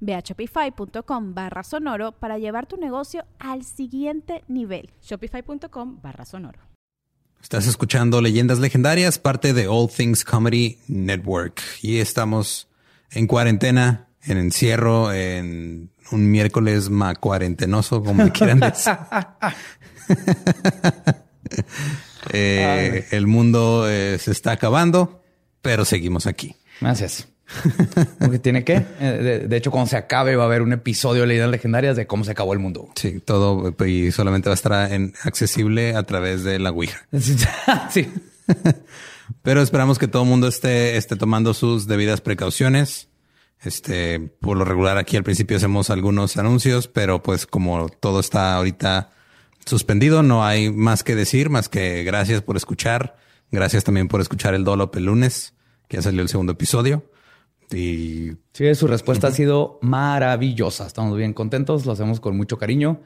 Ve a shopify.com barra sonoro para llevar tu negocio al siguiente nivel. Shopify.com barra sonoro. Estás escuchando Leyendas Legendarias, parte de All Things Comedy Network. Y estamos en cuarentena, en encierro, en un miércoles más cuarentenoso, como quieran decir. Eh, el mundo eh, se está acabando, pero seguimos aquí. Gracias. Porque tiene que. Eh, de, hecho, cuando se acabe, va a haber un episodio de leyendas legendarias de cómo se acabó el mundo. Sí, todo y solamente va a estar en, accesible a través de la Ouija. sí. Pero esperamos que todo el mundo esté, esté tomando sus debidas precauciones. Este, por lo regular, aquí al principio hacemos algunos anuncios, pero pues como todo está ahorita suspendido, no hay más que decir, más que gracias por escuchar. Gracias también por escuchar el Dolop el lunes, que ya salió el segundo episodio. Y sí, su respuesta ha sido maravillosa. Estamos bien contentos, lo hacemos con mucho cariño.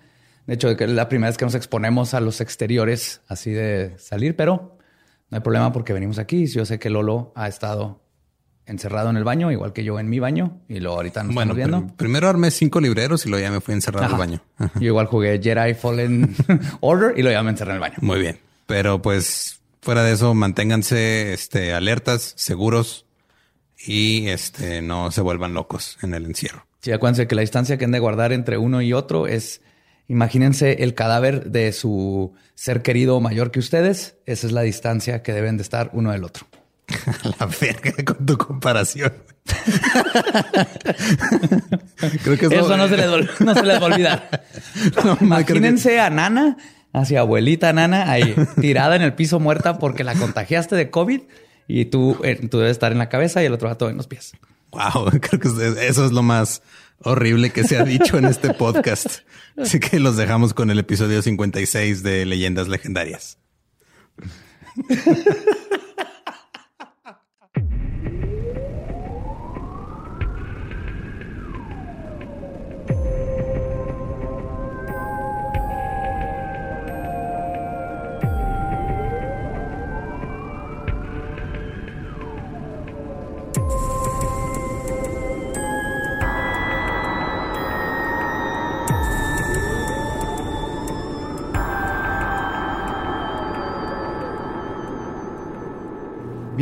De hecho, es la primera vez que nos exponemos a los exteriores así de salir, pero no hay problema porque venimos aquí. Yo sé que Lolo ha estado encerrado en el baño, igual que yo en mi baño, y luego ahorita nos bueno, estamos viendo. primero armé cinco libreros y luego ya me fui encerrado en el baño. Yo igual jugué Jedi Fallen Order y luego ya me encerré en el baño. Muy bien. Pero pues fuera de eso, manténganse este, alertas, seguros y este no se vuelvan locos en el encierro. Sí, acuérdense que la distancia que han de guardar entre uno y otro es, imagínense el cadáver de su ser querido mayor que ustedes. Esa es la distancia que deben de estar uno del otro. la verga con tu comparación. creo que eso, no, se les, va a olvidar. imagínense a Nana, hacia abuelita Nana, ahí tirada en el piso muerta porque la contagiaste de COVID y tú, eh, tú debes estar en la cabeza y el otro gato en los pies. Wow, creo que eso es lo más horrible que se ha dicho en este podcast. Así que los dejamos con el episodio 56 de Leyendas Legendarias.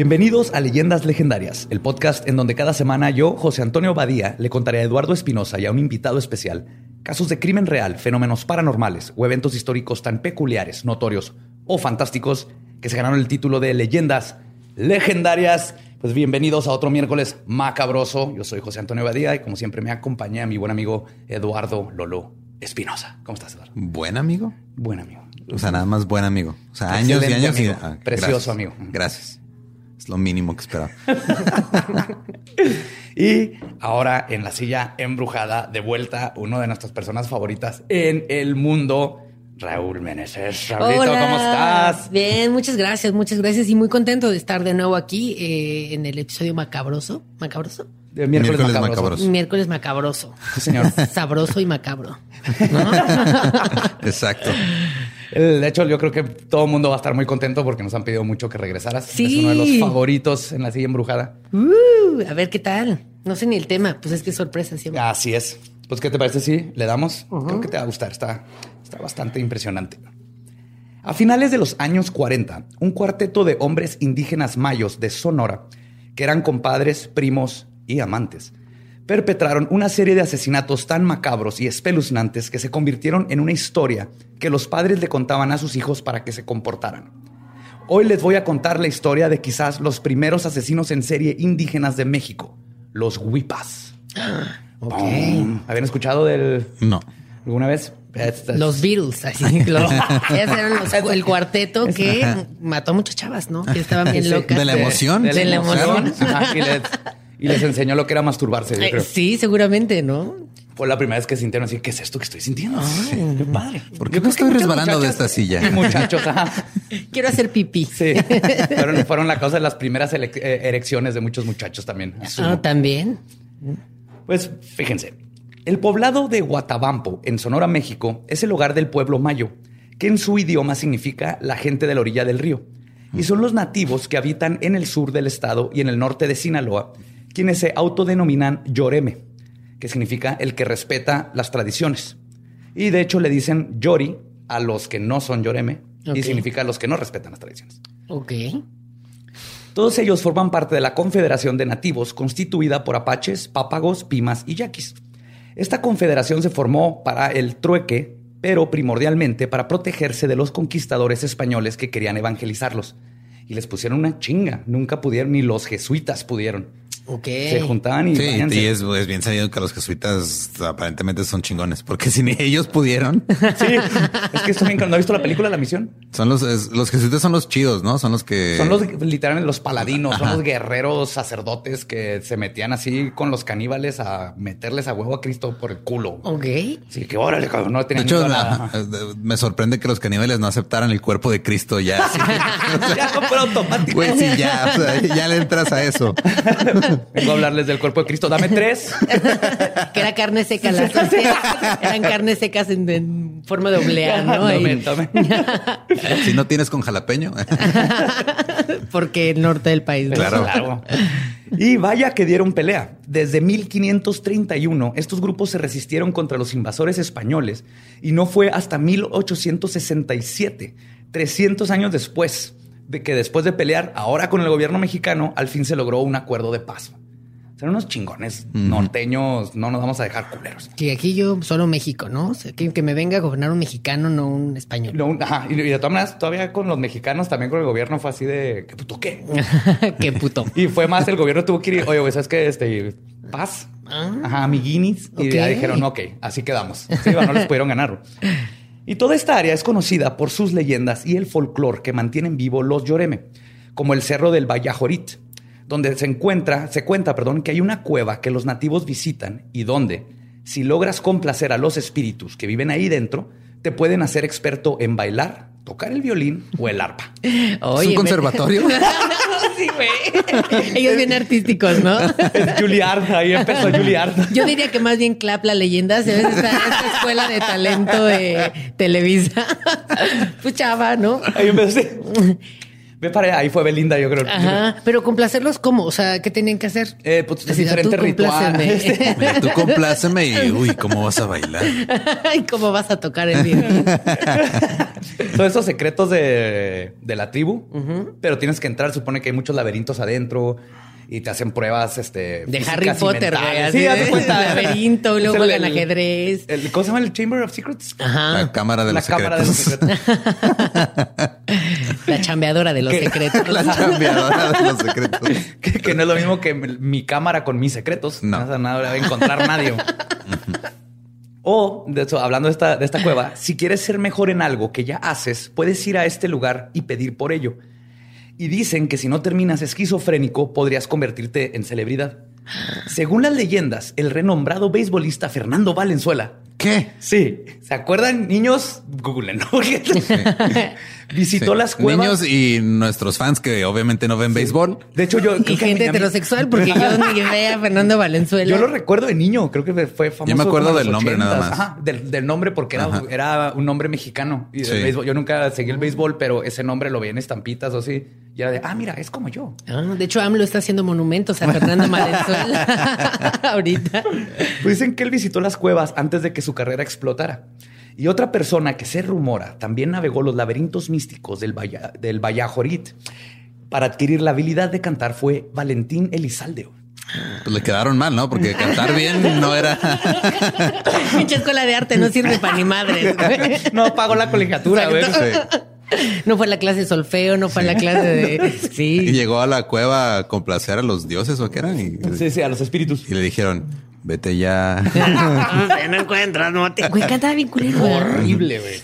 Bienvenidos a Leyendas Legendarias, el podcast en donde cada semana yo, José Antonio Badía, le contaré a Eduardo Espinosa y a un invitado especial casos de crimen real, fenómenos paranormales o eventos históricos tan peculiares, notorios o fantásticos que se ganaron el título de Leyendas Legendarias. Pues bienvenidos a otro miércoles macabroso. Yo soy José Antonio Badía y como siempre me acompaña mi buen amigo Eduardo Lolo Espinosa. ¿Cómo estás, Eduardo? Buen amigo. Buen amigo. O sea, nada más buen amigo. O sea, años y años. Ah, Precioso amigo. Gracias. Es lo mínimo que esperaba. y ahora en la silla embrujada, de vuelta, uno de nuestras personas favoritas en el mundo. Raúl Meneses. Raúlito, ¿cómo estás? Bien, muchas gracias, muchas gracias y muy contento de estar de nuevo aquí eh, en el episodio macabroso. ¿Macabroso? miércoles, macabroso. Miércoles macabroso. Sí, señor. Sabroso y macabro. Exacto. De hecho, yo creo que todo el mundo va a estar muy contento porque nos han pedido mucho que regresaras. Sí. Es uno de los favoritos en la silla embrujada. Uh, a ver qué tal. No sé ni el tema, pues es que sorpresa siempre. Así es. Pues, ¿qué te parece si le damos? Creo que te va a gustar. Está, está bastante impresionante. A finales de los años 40, un cuarteto de hombres indígenas mayos de Sonora, que eran compadres, primos y amantes, perpetraron una serie de asesinatos tan macabros y espeluznantes que se convirtieron en una historia que los padres le contaban a sus hijos para que se comportaran. Hoy les voy a contar la historia de quizás los primeros asesinos en serie indígenas de México, los Huipas. Ok. Pum. ¿Habían escuchado del No. alguna vez? Este- Los Beatles, así. Los, eran los- el cuarteto que mató a muchas chavas, ¿no? Que estaban bien locas. de la emoción. De la emoción. Ajá, y, les, y les enseñó lo que era masturbarse, yo Eh, creo. Sí, seguramente, ¿no? Fue la primera vez que sintieron así, ¿qué es esto que estoy sintiendo? qué padre. ¿Por qué me estoy resbalando de esta silla? Muchachos, ajá. Quiero hacer pipí. Sí. Fueron, fueron la causa de las primeras eh, erecciones de muchos muchachos también. Ah, también. Pues fíjense, el poblado de Guatabampo, en Sonora, México, es el hogar del pueblo mayo, que en su idioma significa la gente de la orilla del río. Y son los nativos que habitan en el sur del estado y en el norte de Sinaloa, quienes se autodenominan Yoreme, que significa el que respeta las tradiciones. Y de hecho le dicen Yori a los que no son Yoreme, Ok. y significa los que no respetan las tradiciones. Ok. Todos ellos forman parte de la Confederación de Nativos constituida por apaches, pápagos, pimas y yaquis. Esta confederación se formó para el trueque, pero primordialmente para protegerse de los conquistadores españoles que querían evangelizarlos. Y les pusieron una chinga. Nunca pudieron, ni los jesuitas pudieron. Ok. Se juntaban y... Sí, y es, es bien sabido que los jesuitas aparentemente son chingones, porque si ni ellos pudieron, Sí, es que esto bien... ¿No has visto la película La Misión? son los, es- los jesuitas son los chidos, ¿no? Son los que... Son los literalmente los paladinos, son los guerreros sacerdotes que se metían así con los caníbales a meterles a huevo a Cristo por el culo. Ok. Sí, que órale, cabrón, no De tenían hecho, la- eh, me sorprende que los caníbales no aceptaran el cuerpo de Cristo ya. así. ya no fue automático. Güey, sí, ya, o sea, ya le entras a eso. Vengo a hablarles del cuerpo de Cristo. Dame tres. que era carne seca. Las eran carnes secas en, en forma de oblea, ¿no? Ahí. dame. Si no tienes con jalapeño. Porque el norte del país. ¿no? Claro. Y vaya que dieron pelea. Desde 1531, estos grupos se resistieron contra los invasores españoles y no fue hasta 1867, 300 años después, de que después de pelear ahora con el gobierno mexicano, al fin se logró un acuerdo de paz. Serán unos chingones norteños, no nos vamos a dejar culeros. Aquí yo solo México, ¿no? O sea, que, que me venga a gobernar un mexicano, no un español. No, ajá, y, y de todas maneras, todavía con los mexicanos, también con el gobierno fue así de, ¿qué puto qué? Qué puto. Y fue más, el gobierno tuvo que ir, oye, güey, ¿sabes qué? Este, paz. Ah. Ajá, amiguinis. Y ya dijeron, ok, así quedamos. Sí, no les pudieron ganar. Y toda esta área es conocida por sus leyendas y el folclore que mantienen vivo los Yoreme, como el cerro del Vallajorit, donde se encuentra, se cuenta, perdón, que hay una cueva que los nativos visitan y donde, si logras complacer a los espíritus que viven ahí dentro, te pueden hacer experto en bailar, tocar el violín o el arpa. ¿Es un me- conservatorio? sí, güey. Ellos bien artísticos, ¿no? Es Juilliard, ahí empezó Juilliard. Yo diría que más bien Clap la leyenda, ¿sabes? Esta, esta escuela de talento de Televisa. Pues chava, ¿no? Ahí empecé. Ve para allá, ahí fue Belinda, yo creo. Ajá, pero complacerlos cómo, o sea, ¿qué tenían que hacer? Eh, pues Así, diferente tú ritual. compláceme. Este, Mira, tú compláceme y uy, ¿cómo vas a bailar? ¿Y cómo vas a tocar el violín? Son esos secretos de, de la tribu, pero tienes que entrar. Supone que hay muchos laberintos adentro y te hacen pruebas este, De Harry Potter, güey. Sí, de cuenta. laberinto, luego el- ajedrez. el- ¿Cómo se llama el Chamber of Secrets? Ajá. La cámara de La los cámara de los secretos. secretos. La chambeadora de los ¿Qué? secretos. La cambiadora de los secretos. que, que no es lo mismo que mi cámara con mis secretos. No. No, no, no debe encontrar nadie. o, de hecho, hablando de esta, de esta cueva, si quieres ser mejor en algo que ya haces, puedes ir a este lugar y pedir por ello. Y dicen que si no terminas esquizofrénico, podrías convertirte en celebridad. Según las leyendas, el renombrado beisbolista Fernando Valenzuela ¿Qué? Sí, ¿se acuerdan, niños? Google, ¿no? Visitó Sí. las cuevas. Niños y nuestros fans que obviamente no ven béisbol. De hecho, yo Y gente heterosexual, porque yo ni vea a Fernando Valenzuela. Yo lo recuerdo de niño, creo que fue famoso. Yo me acuerdo del nombre nada 80s. más. Ajá, del, del nombre porque era un nombre mexicano. Y del Sí. béisbol. Yo nunca seguí el béisbol, pero ese nombre lo veía en estampitas o así. Y era de, ah, mira, es como yo. Ah, de hecho, AMLO está haciendo monumentos a Fernando Valenzuela ahorita. Pues dicen que él visitó las cuevas antes de que su carrera explotara. Y otra persona que se rumora también navegó los laberintos místicos del, Valla- del Vallajorit para adquirir la habilidad de cantar fue Valentín Elizaldeo. Pues le quedaron mal, ¿no? Porque cantar bien no era. Pinche escuela de arte no sirve para ni madres. güey. No pagó la colegiatura, güey. Exacto. Sí. No fue a la clase de solfeo, no fue a la clase de. Y Sí. llegó a la cueva a complacer a los dioses o qué eran. Y, Sí, sí, a los espíritus. y le dijeron, vete ya. no encuentras, no te. Güey, cantaba bien culero. Horrible, güey.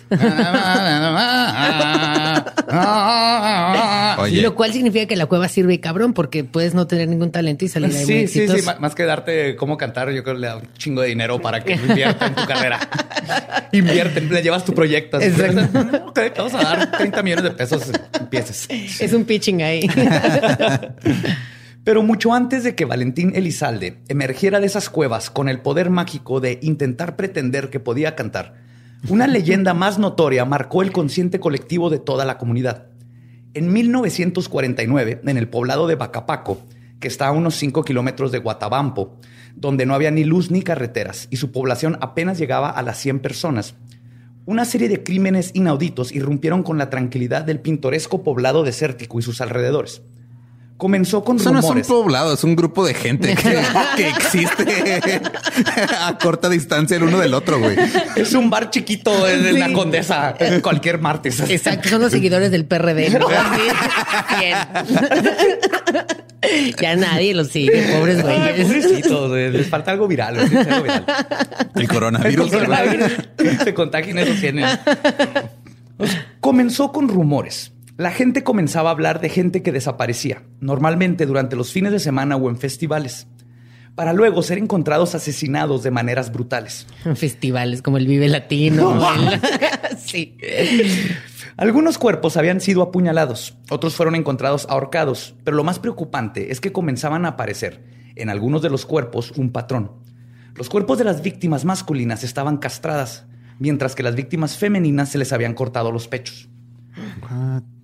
Oye, lo cual significa que la cueva sirve cabrón porque puedes no tener ningún talento y salir ahí muy Sí, sí, sí. Más que darte cómo cantar, yo creo que le da un chingo de dinero para que invierta en tu carrera. Invierte, le llevas tu proyecto. así. Exacto. Ok, te vamos a dar 30 millones de pesos. Empieces. Es un pitching ahí. Pero mucho antes de que Valentín Elizalde emergiera de esas cuevas con el poder mágico de intentar pretender que podía cantar, una leyenda más notoria marcó el consciente colectivo de toda la comunidad. En 1949, en el poblado de Bacapaco, que está a unos 5 kilómetros de Guatabampo, donde no había ni luz ni carreteras y su población apenas llegaba a las 100 personas, una serie de crímenes inauditos irrumpieron con la tranquilidad del pintoresco poblado desértico y sus alrededores. Comenzó con eso no es un rumores. poblado, es un grupo de gente que, que existe a corta distancia el uno del otro, güey. Es un bar chiquito en Sí. la Condesa eh, cualquier martes. Exacto, son los seguidores del PRD. ya nadie los sigue, pobres güeyes. pobrecitos, güey, les falta algo viral. güey, algo. El coronavirus. El coronavirus. Se contagian esos. Pues, comenzó con rumores. La gente comenzaba a hablar de gente que desaparecía, normalmente durante los fines de semana o en festivales, para luego ser encontrados asesinados de maneras brutales. Festivales como el Vive Latino. el- sí. Algunos cuerpos habían sido apuñalados, otros fueron encontrados ahorcados, pero lo más preocupante es que comenzaban a aparecer en algunos de los cuerpos un patrón. Los cuerpos de las víctimas masculinas estaban castradas, mientras que las víctimas femeninas se les habían cortado los pechos.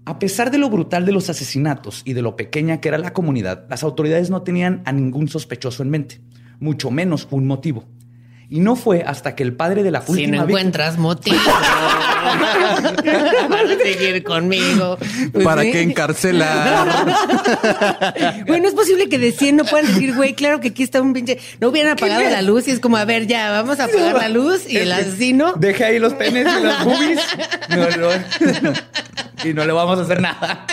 A pesar de lo brutal de los asesinatos y de lo pequeña que era la comunidad, las autoridades no tenían a ningún sospechoso en mente, mucho menos un motivo. Y no fue hasta que el padre de la Si última no víctima- encuentras motivo para seguir conmigo. Pues ¿Para sí. qué encarcelar? Güey, no es posible que de 100 no puedan decir, güey, claro que aquí está un pinche. No hubieran apagado la luz y es como, a ver, ya, vamos a apagar la luz y el asesino. Deje ahí los penes y las boobies. No, no. y no le vamos a hacer nada.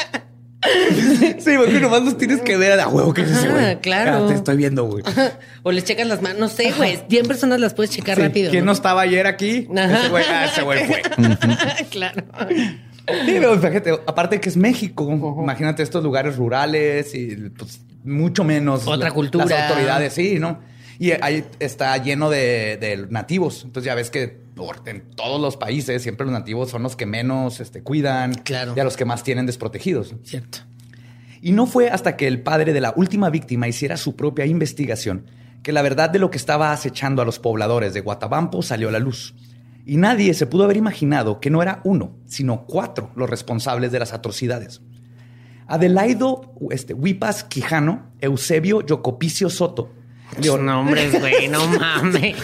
Sí, porque nomás los tienes que ver a huevo que es ese Ah, güey. claro. Ah, te estoy viendo, güey. O les checas las manos. No sé, güey. 100 personas las puedes checar Sí, rápido. ¿Quién no estaba ayer aquí? Ajá. Ese güey, ah, ese güey fue. claro. Sí, pero fíjate, aparte que es México, imagínate estos lugares rurales y pues mucho menos Otra la- cultura. Las autoridades, sí, ¿no? Y ahí está lleno de, de nativos. Entonces ya ves que en todos los países siempre los nativos son los que menos este, cuidan Claro. y a los que más tienen desprotegidos. Cierto. Y no fue hasta que el padre de la última víctima hiciera su propia investigación que la verdad de lo que estaba acechando a los pobladores de Guatabampo salió a la luz. Y nadie se pudo haber imaginado que no era uno, sino cuatro los responsables de las atrocidades. Adelaido este, Huipas Quijano, Eusebio Yocopicio Soto, Leon nombres, güey, no mames.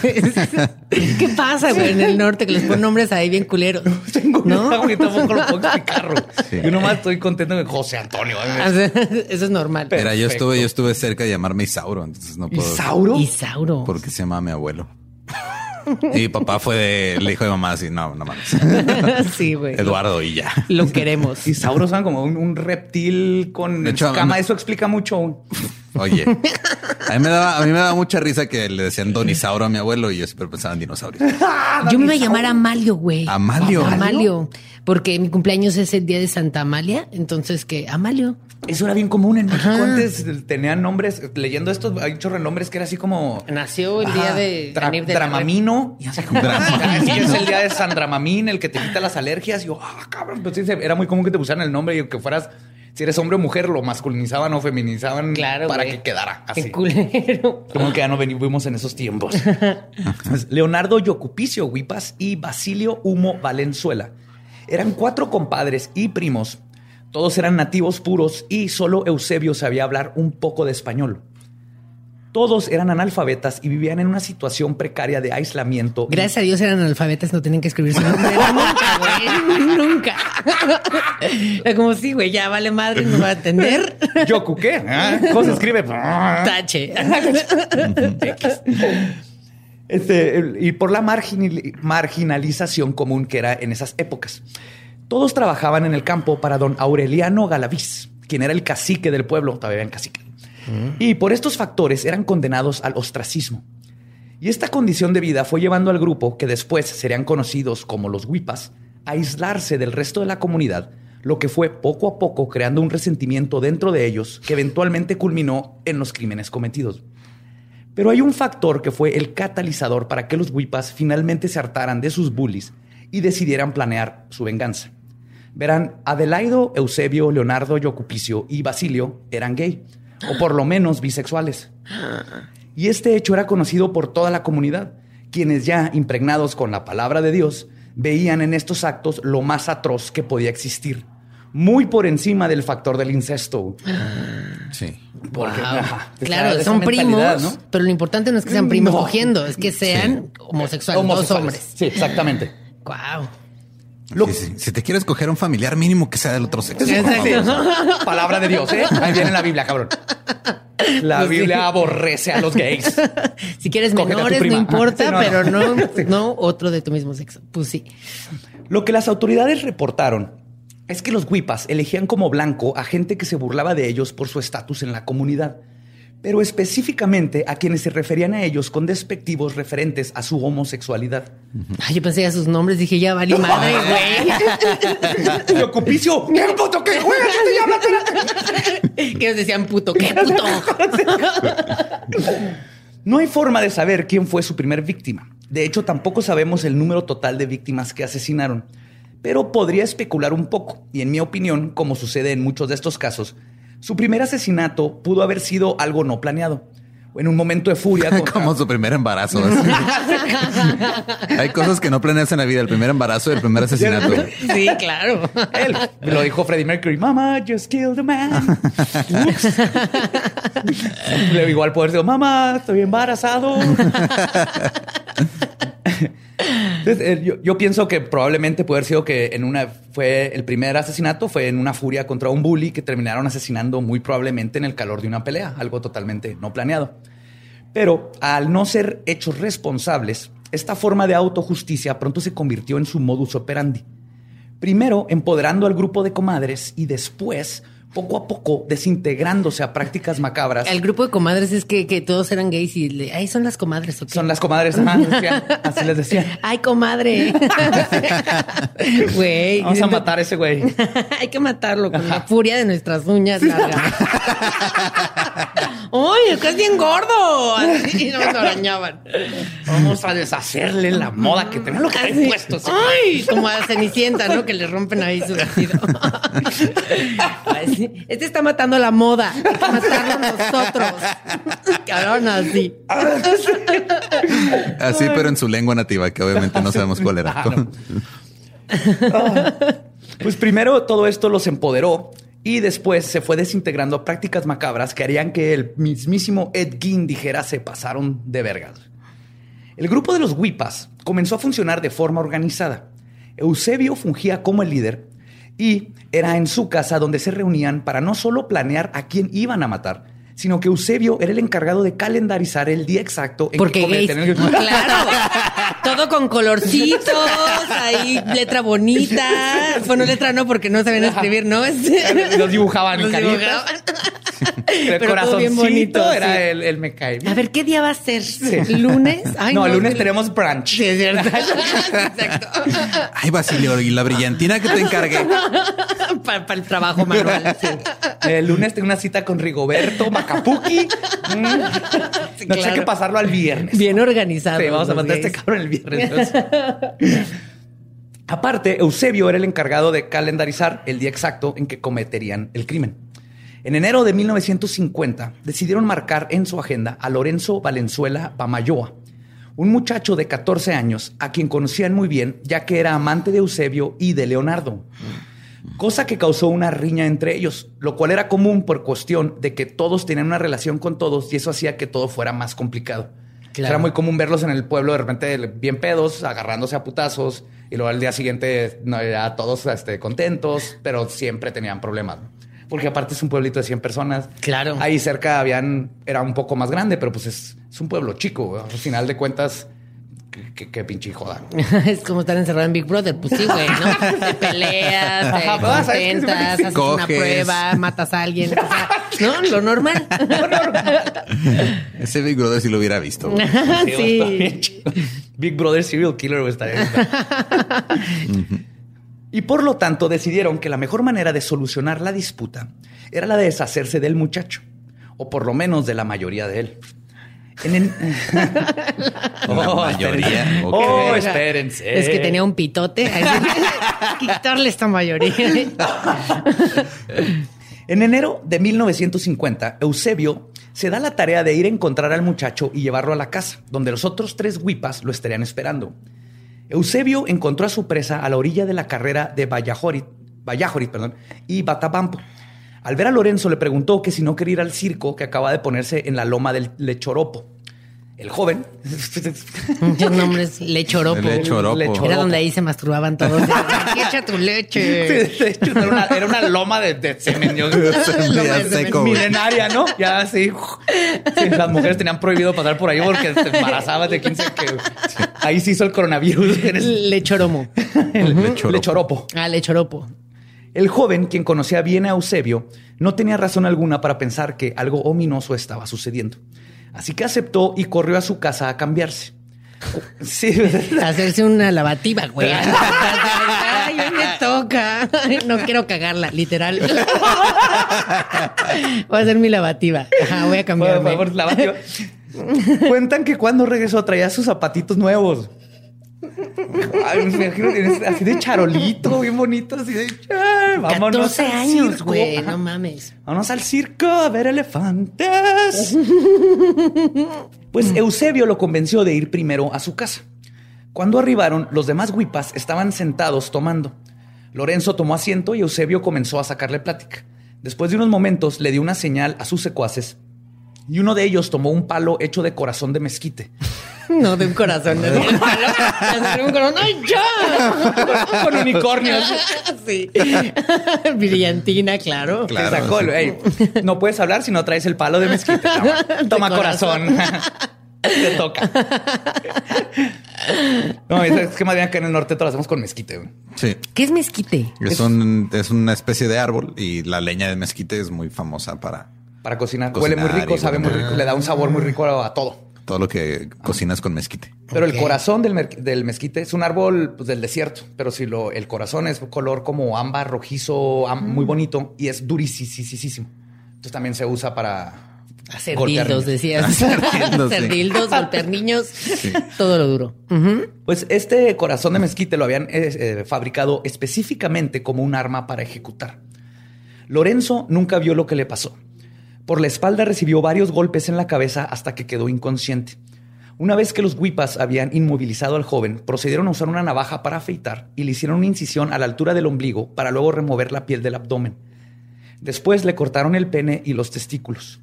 ¿Qué pasa, güey, en el norte que les ponen nombres ahí bien culeros? Tengo ¿No? una que tampoco lo puedo explicar. güey. Sí. Yo nomás estoy contento de José Antonio. Sea, Eso es normal. Mira, yo estuve, yo estuve cerca de llamarme Isauro, entonces no puedo. ¿Isauro? Isauro. Porque se llama mi abuelo. Y mi papá fue de, le dijo de mamá así, no, no mames. sí, güey. Eduardo y ya. Lo queremos. Isauro son como un, un reptil con De hecho, escama. me- Eso explica mucho. Oye, a mí me daba, a mí me daba mucha risa que le decían Don Isauro a mi abuelo y yo siempre pensaba en dinosaurios. Yo me iba a llamar Amalio, güey. Amalio. Amalio. Porque mi cumpleaños es el día de Santa Amalia. Entonces, ¿qué? Amalio. Eso era bien común en México. Ajá. Antes tenían nombres, leyendo estos, hay un chorro de nombres que era así como. Nació el Ajá, día de la Dramamino. Y así como, Dramamino. "Ah, es el día de San Dramamín, el que te quita las alergias. Y yo, ah, cabrón. Pues era muy común que te pusieran el nombre y que fueras, si eres hombre o mujer, lo masculinizaban o feminizaban Claro, para que quedara Qué así. culero. Como que ya no vivimos en esos tiempos. Leonardo Yocupicio Huipas y Basilio Humo Valenzuela. Eran cuatro compadres y primos. Todos eran nativos puros y solo Eusebio sabía hablar un poco de español. Todos eran analfabetas y vivían en una situación precaria de aislamiento. Gracias a Dios eran analfabetas, no tenían que escribir su nombre. nunca, güey. Nunca. Como sí, güey, ya vale madre, no va a atender. Yoku, ¿qué? ¿Ah? ¿Cómo se escribe? Tache. Este, y por la marginali- marginalización común que era en esas épocas. Todos trabajaban en el campo para don Aureliano Galaviz, quien era el cacique del pueblo, todavía en cacique. Y por estos factores eran condenados al ostracismo. Y esta condición de vida fue llevando al grupo, que después serían conocidos como los Huipas, aislarse del resto de la comunidad, lo que fue poco a poco creando un resentimiento dentro de ellos que eventualmente culminó en los crímenes cometidos. Pero hay un factor que fue el catalizador para que los Huipas finalmente se hartaran de sus bullies y decidieran planear su venganza. Verán, Adelaido, Eusebio, Leonardo, Yocupicio y Basilio eran gay, o por lo menos bisexuales. Y este hecho era conocido por toda la comunidad, quienes ya impregnados con la palabra de Dios, veían en estos actos lo más atroz que podía existir, muy por encima del factor del incesto. Sí. Porque, Wow. ajá, Claro, esa- son primos, ¿no? pero lo importante no es que sean primos No. cogiendo, es que sean homosexuales, dos Homosexuales. hombres. Sí, exactamente. Wow. Lo- Sí, sí. Si te quieres coger un familiar mínimo que sea del otro sexo. Exacto. Palabra de Dios, ¿eh? Ahí viene la Biblia, cabrón. La Pues sí. Biblia aborrece a los gays. Si quieres Cógete menores, no importa, no, pero no. no, otro de tu mismo sexo. Pues sí. Lo que las autoridades reportaron es que los huipas elegían como blanco a gente que se burlaba de ellos por su estatus en la comunidad, pero específicamente a quienes se referían a ellos con despectivos referentes a su homosexualidad. Ay, yo pensé a sus nombres, dije, ya vale madre, güey. ¡Yo, Cupicio! ¿Qué puto? Güey, ¿qué te llama? Que ellos decían puto, qué puto. No hay forma de saber quién fue su primer víctima. De hecho, tampoco sabemos el número total de víctimas que asesinaron. Pero podría especular un poco. Y en mi opinión, como sucede en muchos de estos casos, su primer asesinato pudo haber sido algo no planeado. En un momento de furia. contra- Como su primer embarazo. Hay cosas que no planeas en la vida. El primer embarazo y el primer asesinato. Sí, claro. Él lo dijo Freddie Mercury. Mama just killed a man. Ups. Le igual poder decir, mamá, estoy embarazado. Eh, yo, yo pienso que probablemente puede haber sido que en una fue el primer asesinato fue en una furia contra un bully que terminaron asesinando muy probablemente en el calor de una pelea, algo totalmente no planeado. Pero al no ser hechos responsables, esta forma de autojusticia pronto se convirtió en su modus operandi. Primero empoderando al grupo de comadres y después, poco a poco, desintegrándose a prácticas macabras. El grupo de comadres es que, que todos eran gays y le, ay, son las comadres. Son las comadres, ajá, decían, así les decían. Ay, comadre. Güey. Vamos a matar a ese güey. Hay que matarlo con la furia de nuestras uñas largas. ¡Uy, es que es bien gordo! Así nos arañaban. Vamos a deshacerle la moda que tenía lo que puesto. ¡Ay! Como a Cenicienta, ¿no? Que le rompen ahí su vestido. Ay, sí. Este está matando la moda. Hay que matarlo nosotros. Cabrón, así. Así, pero en su lengua nativa, que obviamente no sabemos cuál era. Pues primero todo esto los empoderó y después se fue desintegrando a prácticas macabras que harían que el mismísimo Ed Gein dijera se pasaron de vergas. El grupo de los Huipas comenzó a funcionar de forma organizada. Eusebio fungía como el líder y era en su casa donde se reunían para no solo planear a quién iban a matar, sino que Eusebio era el encargado de calendarizar el día exacto en Porque que el- Claro. Todo con colorcitos, ahí letra bonita. Bueno, letra no, porque no sabían escribir, ¿no? Los dibujaban en Los caritas. dibujaban. El Pero todo bien corazoncito bonito, era sí. el, el me cae bien. A ver, ¿qué día va a ser? ¿Lunes? Ay, no, el lunes tenemos brunch. Sí, es cierto. Exacto. Ay, Basilio, y la brillantina que te encargué. Para, el trabajo manual. sí. El lunes tengo una cita con Rigoberto Macapuki. Mm. no sé claro. qué pasarlo al viernes. Bien organizado. Sí, vamos a matar a este cabrón el viernes. Aparte, Eusebio era el encargado de calendarizar el día exacto en que cometerían el crimen. En enero de 1950 decidieron marcar en su agenda a Lorenzo Valenzuela Pamayoa, un muchacho de 14 años a quien conocían muy bien ya que era amante de Eusebio y de Leonardo. Cosa que causó una riña entre ellos, lo cual era común por cuestión de que todos tenían una relación con todos y eso hacía que todo fuera más complicado. Claro. Era muy común verlos en el pueblo de repente bien pedos, agarrándose a putazos y luego al día siguiente no, ya todos este, contentos, pero siempre tenían problemas. Porque aparte es un pueblito de 100 personas. Claro. Ahí cerca habían, era un poco más grande, pero pues es, es un pueblo chico. Al final de cuentas, qué, qué pinche joda. es como estar encerrado en Big Brother. Pues sí, güey, ¿no? Te peleas, te contentas, haces una prueba, matas a alguien. O sea, ¿no? Lo normal. Ese Big Brother sí lo hubiera visto. güey. Sí. Big Brother Serial Killer güey, estaría bien. Y por lo tanto decidieron que la mejor manera de solucionar la disputa era la de deshacerse del muchacho, o por lo menos de la mayoría de él. En el- La Oh, mayoría, espérense. Oh, espérense. Es que tenía un pitote. Quitarle esta mayoría. En enero de 1950, Eusebio se da la tarea de ir a encontrar al muchacho y llevarlo a la casa, donde los otros tres huipas lo estarían esperando. Eusebio encontró a su presa a la orilla de la carrera de Vallajorit, Vallajorit perdón, y Batabampo. Al ver a Lorenzo le preguntó que si no quería ir al circo que acaba de ponerse en la loma del Lechoropo. El joven Muchos nombres. Lechoropo. Lechoropo. Lechoropo. Era donde ahí se masturbaban todos. Echa tu leche. De hecho, era una, era una loma de, de semen. milenaria, ¿no? Ya sí. Sí, Las mujeres tenían prohibido pasar por ahí porque te embarazabas de 15 que ahí se hizo el coronavirus. Lechoromo. El Lechoropo. lechoropo. Ah, lechoropo. El joven, quien conocía bien a Eusebio, no tenía razón alguna para pensar que algo ominoso estaba sucediendo. Así que aceptó y corrió a su casa a cambiarse. Sí, Hacerse una lavativa, güey. Ay, me toca. No quiero cagarla, literal. Voy a hacer mi lavativa. Ajá, voy a Por cambiarme. favor, la batió. Cuentan que cuando regresó traía sus zapatitos nuevos. Ay, me imagino que es así de charolito, bien bonito, así de "Ay, vámonos 14 al años, circo". güey. Ajá. No mames. Vámonos al circo a ver elefantes. Pues Eusebio lo convenció de ir primero a su casa. Cuando arribaron, los demás huipas estaban sentados tomando. Lorenzo tomó asiento y Eusebio comenzó a sacarle plática. Después de unos momentos le dio una señal a sus secuaces y uno de ellos tomó un palo hecho de corazón de mezquite. No, de un corazón. De un corazón. ¡Ay, ya! Con unicornios. Sí. Brillantina, claro. Claro. Se sacó, ey, no puedes hablar si no traes el palo de mezquite. Toma, Toma corazón. Te toca. No, es, que más bien acá en el norte todo lo hacemos con mezquite. Sí. ¿Qué es mezquite? Es, un, es una especie de árbol y la leña de mezquite es muy famosa para Para cocinar. Cocinar Huele muy rico, sabe muy rico, le da un sabor muy rico a todo. Todo lo que cocinas con mezquite. Pero el corazón del, del mezquite es un árbol pues, del desierto, pero si lo, el corazón es color como ámbar, rojizo, muy bonito y es durisísimo. Entonces también se usa para Hacer dildos, niños. decías. Hacer dildos, Hacer dildos, golpear niños. Todo lo duro. Pues este corazón de mezquite lo habían eh, eh, fabricado específicamente como un arma para ejecutar. Lorenzo nunca vio lo que le pasó. Por la espalda recibió varios golpes en la cabeza hasta que quedó inconsciente. Una vez que los huipas habían inmovilizado al joven, procedieron a usar una navaja para afeitar y le hicieron una incisión a la altura del ombligo para luego remover la piel del abdomen. Después le cortaron el pene y los testículos.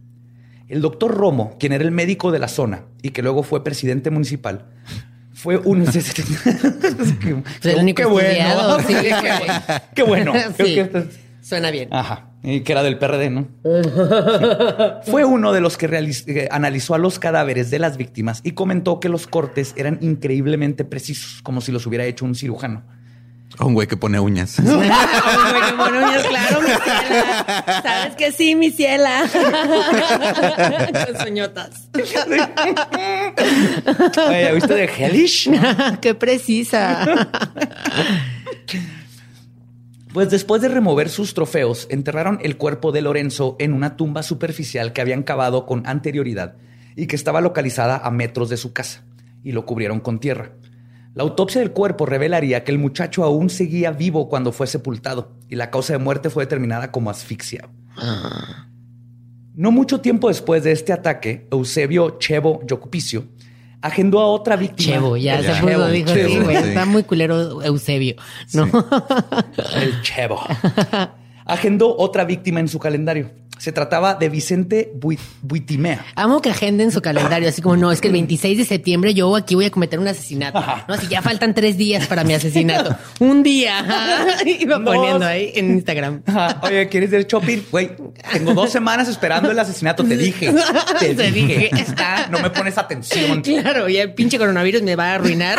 El doctor Romo, quien era el médico de la zona y que luego fue presidente municipal, fue un... el único qué bueno. estudiado, sí. qué bueno. Sí. Que Suena bien. Ajá. Y que era del PRD, ¿no? Fue uno de los que eh, analizó a los cadáveres de las víctimas y comentó que los cortes eran increíblemente precisos, como si los hubiera hecho un cirujano. Un güey que pone uñas. Ay, güey, qué monoñas, claro, mi ciela. Sabes que sí, mi ciela. Con. Oye, ¿ya ¿Viste de Hellish? qué precisa. Pues después de remover sus trofeos, enterraron el cuerpo de Lorenzo en una tumba superficial que habían cavado con anterioridad y que estaba localizada a metros de su casa, y lo cubrieron con tierra. La autopsia del cuerpo revelaría que el muchacho aún seguía vivo cuando fue sepultado, y la causa de muerte fue determinada como asfixia. No mucho tiempo después de este ataque, Eusebio Chevo Yocupicio agendó a otra víctima. Chevo, ya, Ya. se puso, Chevo, dijo, Chevo, sí, güey, sí. está muy culero Eusebio, ¿no? El Chevo. Agendó otra víctima en su calendario. Se trataba de Vicente Bui- Buitimea. Amo que agenden su calendario, así como, no, es que el 26 de septiembre yo aquí voy a cometer un asesinato. No, si ya faltan tres días para mi asesinato. Un día. ajá. Iba poniendo ahí en Instagram. Ajá. Oye, ¿quieres ir shopping? Güey, tengo dos semanas esperando el asesinato. Te dije. Te, Te dije. dije. Está, no me pones atención. Claro, y el pinche coronavirus me va a arruinar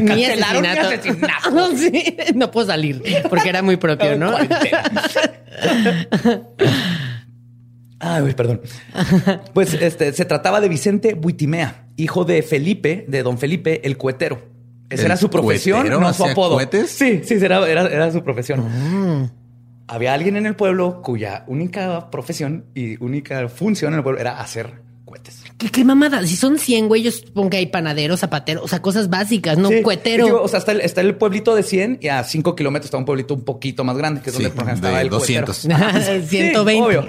mi Cancelaron mi asesinato. asesinato. Sí, no puedo salir porque era muy propio, ¿no? Ay, güey, perdón. Pues este se trataba de Vicente Buitimea, hijo de Felipe, de don Felipe, el cuetero. Esa ¿El era su profesión, cuetero no su apodo. cohetes? Sí, sí, era, era, era su profesión. Mm. Había alguien en el pueblo cuya única profesión y única función en el pueblo era hacer cohetes. ¿Qué, qué mamada? Si son 100, güey, yo supongo que hay panaderos, zapateros, o sea, cosas básicas, no Sí, un cuetero. digo, o sea, está el, está el pueblito de 100 y a 5 kilómetros está un pueblito un poquito más grande, que es Sí, donde por ejemplo, de estaba el 200. cuetero. Sí, 120. obvio.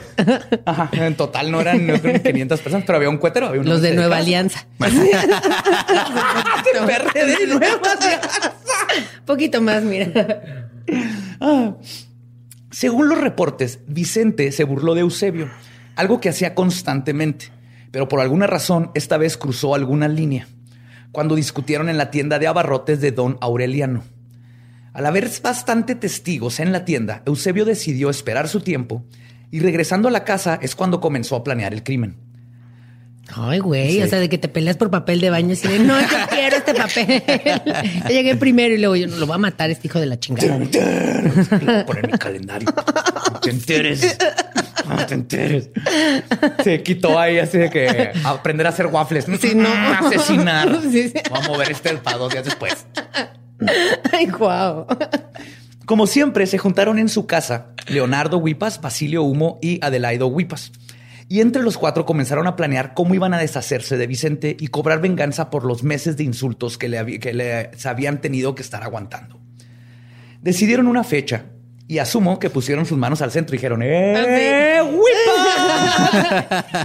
Ajá, en total no eran, no eran 500 personas, pero había un cuetero. Había Los de Nueva Alianza. de PRD, Nueva Alianza. Poquito más, mira. Según los reportes, Vicente se burló de Eusebio, algo que hacía constantemente, pero por alguna razón esta vez cruzó alguna línea, cuando discutieron en la tienda de abarrotes de don Aureliano. Al haber bastante testigos en la tienda, Eusebio decidió esperar su tiempo y regresando a la casa es cuando comenzó a planear el crimen. Ay, güey, Sí. o sea, de que te peleas por papel de baño y de, no, yo quiero este papel. Yo llegué primero y luego yo no lo voy a matar este hijo de la chingada. Lo voy a poner mi calendario. Te enteres. No te enteres. Se quitó ahí así de que aprender a hacer waffles. Sí, no. Asesinar. Sí, sí. Vamos a mover este para dos días después. Ay, guau. Como siempre, se juntaron en su casa Leonardo Huipas, Basilio Humo y Adelaido Huipas. Y entre los cuatro comenzaron a planear cómo iban a deshacerse de Vicente y cobrar venganza por los meses de insultos que le, que le se habían tenido que estar aguantando. Decidieron una fecha y asumo que pusieron sus manos al centro y dijeron, ¡Eh!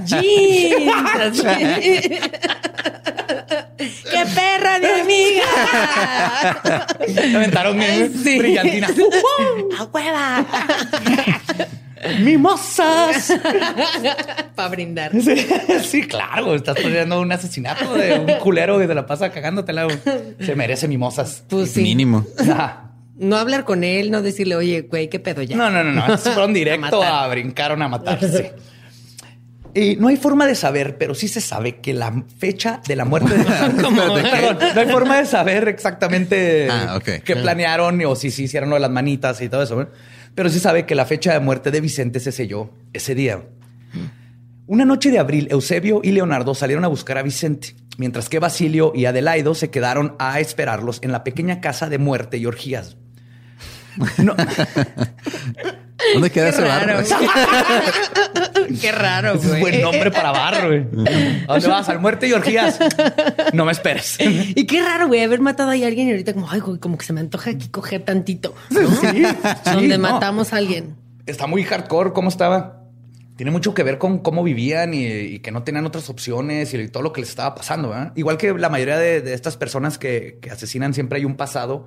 Jeans, así. ¡Qué perra de amiga! Aventaron mi- Sí. brillantina. ¡A hueva! ¡Mimosas! Para brindar. Sí, sí, claro, estás planeando un asesinato de un culero que se la pasa cagándotela. Se merece mimosas. Pues sí. Mínimo. Ajá. No hablar con él, no decirle, oye, güey, ¿qué pedo ya? No, no, no, no. Fueron directo A brincaron a matarse. Y no hay forma de saber, pero sí se sabe que la fecha de la muerte de Perdón, no hay forma de saber exactamente Ah, ok. qué planearon o si sí hicieron lo de las manitas y todo eso. Pero sí sabe que la fecha de muerte de Vicente se selló ese día. Una noche de abril, Eusebio y Leonardo salieron a buscar a Vicente, mientras que Basilio y Adelaido se quedaron a esperarlos en la pequeña casa de muerte y orgías. No, ¿Dónde queda Qué ese raro. bar? Qué raro, ese es güey. buen nombre para bar, güey. ¿A dónde vas? Al muerte y orgías. No me esperes. Y qué raro, güey, haber matado ahí a alguien y ahorita como, ay, güey, como que se me antoja aquí coger tantito. ¿no? Sí, Donde matamos a alguien. Está muy hardcore cómo estaba. Tiene mucho que ver con cómo vivían y, y que no tenían otras opciones y todo lo que les estaba pasando. Igual que la mayoría de, de estas personas que, que asesinan, siempre hay un pasado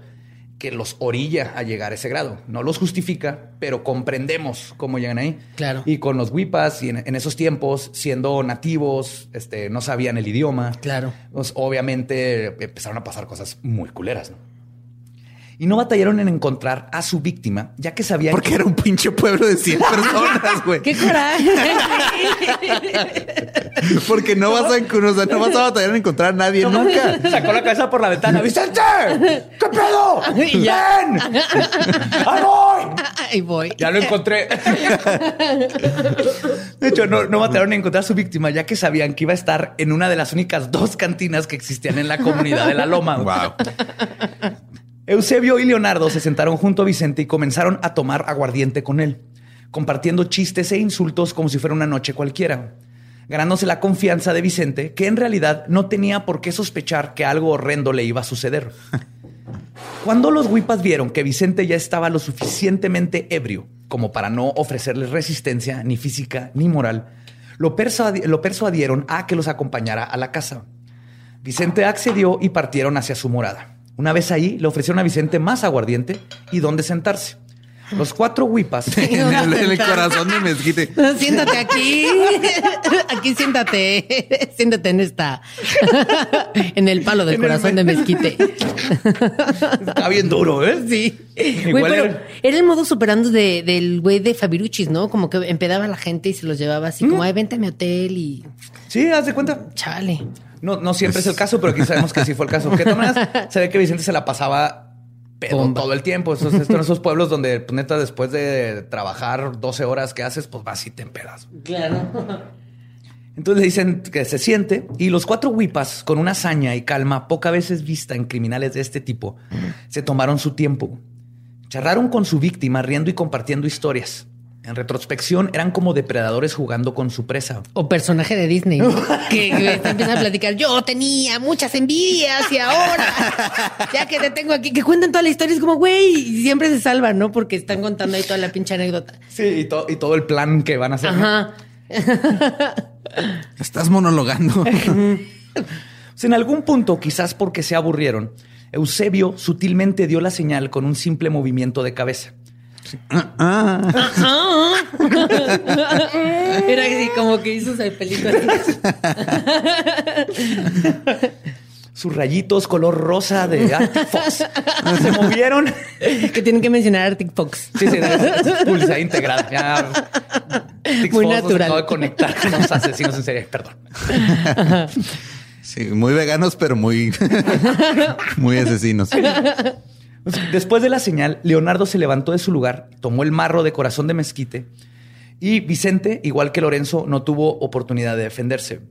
que los orilla a llegar a ese grado. No los justifica, pero comprendemos cómo llegan ahí. Claro. Y con los huipas y en, en esos tiempos, siendo nativos, este, no sabían el idioma. Claro. Pues, obviamente empezaron a pasar cosas muy culeras. ¿no? Y no batallaron en encontrar a su víctima, ya que sabían Porque que era un pinche pueblo de 100 personas, güey. ¡Qué coraje! Porque no vas a, o sea, no vas a batallar en encontrar a nadie nunca. Sacó la cabeza por la ventana. ¡Vicente! ¿Qué pedo? Y ya. ¡Ven! ¡Ahí voy! Ahí voy. Ya lo encontré. De hecho, no, no mataron a encontrar a su víctima, ya que sabían que iba a estar en una de las únicas dos cantinas que existían en la comunidad de la Loma. Wow. Eusebio y Leonardo se sentaron junto a Vicente y comenzaron a tomar aguardiente con él, compartiendo chistes e insultos como si fuera una noche cualquiera, ganándose la confianza de Vicente, que en realidad no tenía por qué sospechar que algo horrendo le iba a suceder. Cuando los huipas vieron que Vicente ya estaba lo suficientemente ebrio como para no ofrecerles resistencia ni física ni moral, lo, lo persuadieron a que los acompañara a la casa. Vicente accedió y partieron hacia su morada. Una vez ahí, le ofrecieron a Vicente más aguardiente y dónde sentarse. Los cuatro huipas. en, el, en el corazón de mezquite. Siéntate aquí. Aquí siéntate. Siéntate en esta. En el palo del En corazón de me- mezquite. Está bien duro, ¿eh? Sí. Igual era... el modo superando de, del güey de Fabiruchis, ¿no? Como que empedaba a la gente y se los llevaba así, como, ay, vente a mi hotel y Sí, haz de cuenta. chale. No, no siempre es el caso, pero aquí sabemos que sí fue el caso. Que de maneras, se ve que Vicente se la pasaba pedo Bomba. todo el tiempo. Esos, estos son esos pueblos donde, pues, neta, después de trabajar 12 horas que haces, pues vas y te empedas. Claro. Entonces le dicen que se siente y los cuatro huipas, con una hazaña y calma poca veces vista en criminales de este tipo, se tomaron su tiempo. Charraron con su víctima, riendo y compartiendo historias. En retrospección, eran como depredadores jugando con su presa. O personaje de Disney. ¿no? que, que te empieza a platicar. Yo tenía muchas envidias y ahora, ya que te tengo aquí, que cuentan toda la historia, es como, güey, y siempre se salvan, ¿no? Porque están contando ahí toda la pinche anécdota. Sí, y, to- y todo el plan que van a hacer. ¿no? Ajá. Estás monologando. En algún punto, quizás porque se aburrieron, Eusebio sutilmente dio la señal con un simple movimiento de cabeza. Era así como que hizo el pelito así. Sus rayitos color rosa de Arctic Fox se movieron. que tienen que mencionar Arctic Fox. Sí, sí, publicidad integrada. Ya, Arctic Muy Fox nos natural. acaba de conectar con los asesinos en serie. Perdón. Sí, muy veganos, pero muy, muy asesinos. Después de la señal, Leonardo se levantó de su lugar, tomó el marro de corazón de mezquite y Vicente, igual que Lorenzo, no tuvo oportunidad de defenderse.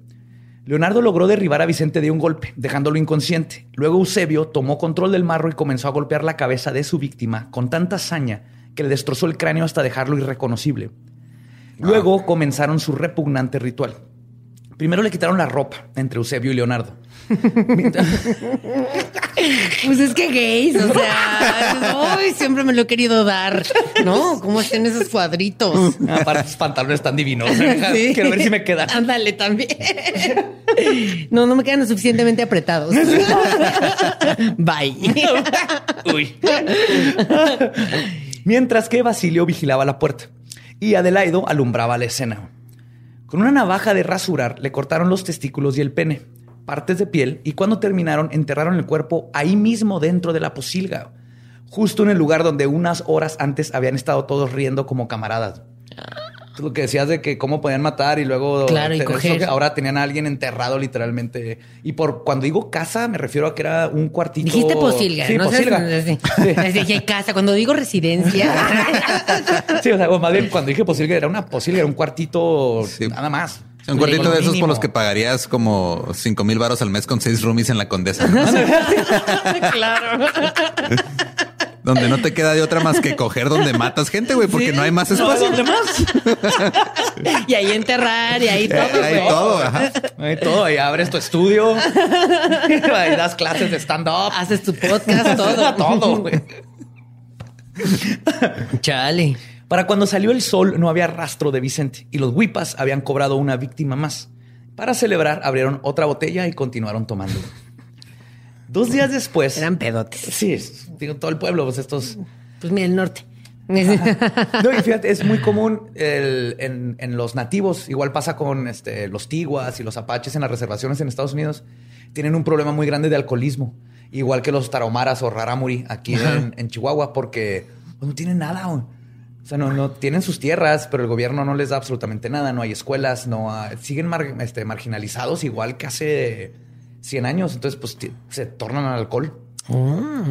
Leonardo logró derribar a Vicente de un golpe, dejándolo inconsciente. Luego Eusebio tomó control del marro y comenzó a golpear la cabeza de su víctima con tanta hazaña que le destrozó el cráneo hasta dejarlo irreconocible. Luego comenzaron su repugnante ritual. Primero le quitaron la ropa entre Eusebio y Leonardo. Pues es que gays, o sea, ay, siempre me lo he querido dar, ¿no? ¿Cómo hacen esos cuadritos? Aparte, sus pantalones están divinos. Sí. Quiero ver si me quedan. Ándale también. No, no me quedan lo suficientemente apretados. Bye. Uy. Mientras que Basilio vigilaba la puerta y Adelaido alumbraba la escena. Con una navaja de rasurar le cortaron los testículos y el pene, partes de piel, y cuando terminaron enterraron el cuerpo ahí mismo dentro de la posilga, justo en el lugar donde unas horas antes habían estado todos riendo como camaradas. Lo que decías de que cómo podían matar y luego Claro, y tener coger. eso, ahora tenían a alguien enterrado literalmente. Y por cuando digo casa me refiero a que era un cuartito. Dijiste posilga, Sí, no posilga. Desde casa. Cuando digo residencia. Sí, o sea, o más bien cuando dije posilga era una posilga, era un cuartito Sí. nada más. Un cuartito de esos por los que pagarías como cinco mil baros al mes con seis roomies en la condesa. claro. donde no te queda de otra más que coger donde matas gente, güey, porque no hay más espacio. ¿Dónde más? Y ahí enterrar y ahí todo. Eh, hay güey. todo, ajá. Hay todo, ahí abres tu estudio, ahí das clases de stand-up. Haces tu podcast, todo. todo, güey. Chale. Para cuando salió el sol no había rastro de Vicente y los huipas habían cobrado una víctima más. Para celebrar abrieron otra botella y continuaron tomando. Dos días después... Eran pedotes. Sí, digo, todo el pueblo, pues estos... Pues mira, el norte. No, y fíjate, es muy común el- en, en los nativos, igual pasa con este, los tiguas y los apaches en las reservaciones en Estados Unidos, tienen un problema muy grande de alcoholismo, igual que los tarahumaras o rarámuri aquí en, en Chihuahua, porque pues, no tienen nada. O sea, no, no tienen sus tierras, pero el gobierno no les da absolutamente nada, no hay escuelas, no hay- siguen mar- este, marginalizados igual que hace 100 años, entonces pues se tornan al alcohol.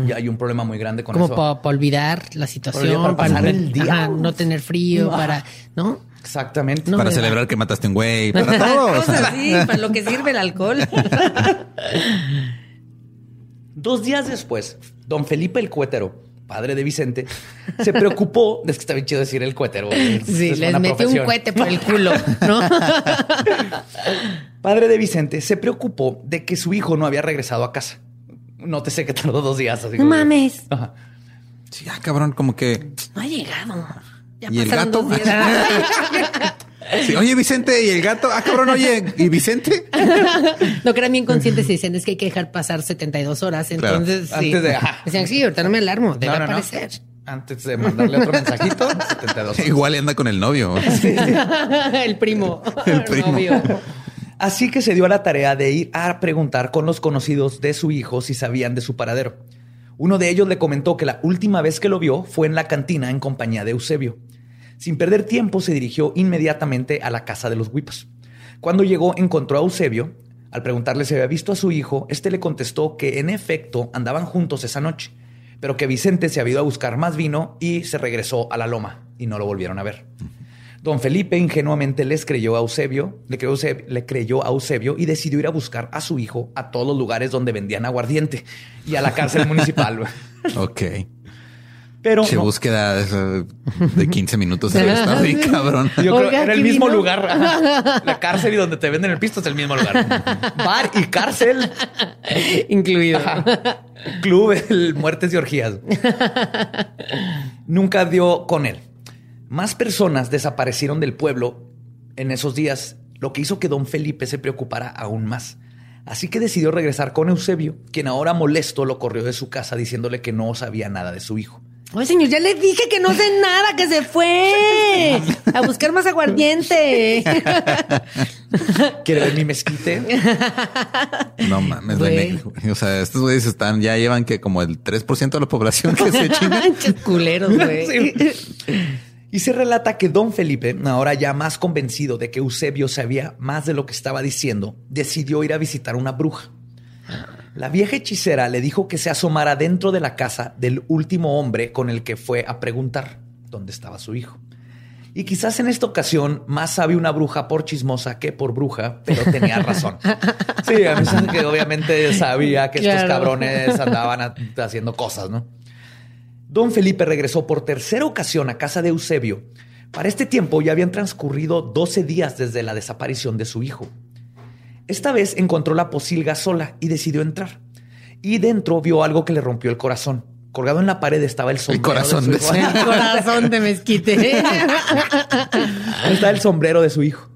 Y hay un problema muy grande con Como eso. para olvidar la situación, para pasar no- el día. ajá, no tener frío, Ah. para, ¿no? Exactamente. No para da. celebrar que mataste un güey, para todo. así, para lo que sirve el alcohol. Dos días después, don Felipe el Cuétero, padre de Vicente, se preocupó. Es que está bien chido decir el. Es- Sí, es les metió un cohete por el culo, ¿no? Padre de Vicente se preocupó de que su hijo no había regresado a casa. Nótese que tardó dos días. así No mames. Ajá. Sí, ah, cabrón, como que. No ha llegado. Ya ¿Y el pasaron gato? Sí, oye, Vicente, y el gato. Ah, cabrón, oye, ¿y Vicente? No, que eran bien conscientes y dicen es que hay que dejar pasar 72 horas. Claro. Entonces, sí. Antes de-. Decían, sí, ahorita no me alarmo, debe No, no, no. aparecer. antes de mandarle otro mensajito. 72 horas. Igual anda con el novio. el primo. El primo. novio. Así que se dio a la tarea de ir a preguntar con los conocidos de su hijo si sabían de su paradero. Uno de ellos le comentó que la última vez que lo vio fue en la cantina en compañía de Eusebio. Sin perder tiempo, se dirigió inmediatamente a la casa de los Huipas. Cuando llegó, encontró a Eusebio. Al preguntarle si había visto a su hijo, este le contestó que en efecto andaban juntos esa noche, pero que Vicente se había ido a buscar más vino y se regresó a la loma y no lo volvieron a ver. Don Felipe ingenuamente les creyó a Eusebio, le creyó, le creyó a Eusebio y decidió ir a buscar a su hijo a todos los lugares donde vendían aguardiente y a la cárcel municipal. Ok. Pero Che no, búsqueda de, de 15 minutos. Está bien, cabrón. yo creo Oiga, que era el ¿qué mismo vino? lugar. Ajá. La cárcel y donde te venden el pisto es el mismo lugar. Bar y cárcel, Incluido. club, el muertes y orgías. Nunca dio con él. Más personas desaparecieron del pueblo en esos días, lo que hizo que don Felipe se preocupara aún más. Así que decidió regresar con Eusebio, quien ahora molesto lo corrió de su casa diciéndole que no sabía nada de su hijo. Oye, señor, ya le dije que no sé nada, que se fue a buscar más aguardiente. ¿Quiere ver mi mezquite? No mames, Güey. O sea, estos güeyes están, ya llevan que como el 3% de la población que se chinga. Manches culeros, güey. Sí. Y se relata que don Felipe, ahora ya más convencido de que Eusebio sabía más de lo que estaba diciendo, decidió ir a visitar una bruja. La vieja hechicera le dijo que se asomara dentro de la casa del último hombre con el que fue a preguntar dónde estaba su hijo. Y quizás en esta ocasión más sabe una bruja por chismosa que por bruja, pero tenía razón. Sí, a mí se me que obviamente sabía que estos cabrones andaban haciendo cosas, ¿no? Don Felipe regresó por tercera ocasión a casa de Eusebio. Para este tiempo ya habían transcurrido 12 días desde la desaparición de su hijo. Esta vez encontró la posilga sola y decidió entrar. Y dentro vio algo que le rompió el corazón. Colgado en la pared estaba el sombrero. corazón de su hijo. El corazón de mezquite. Está el sombrero de su hijo.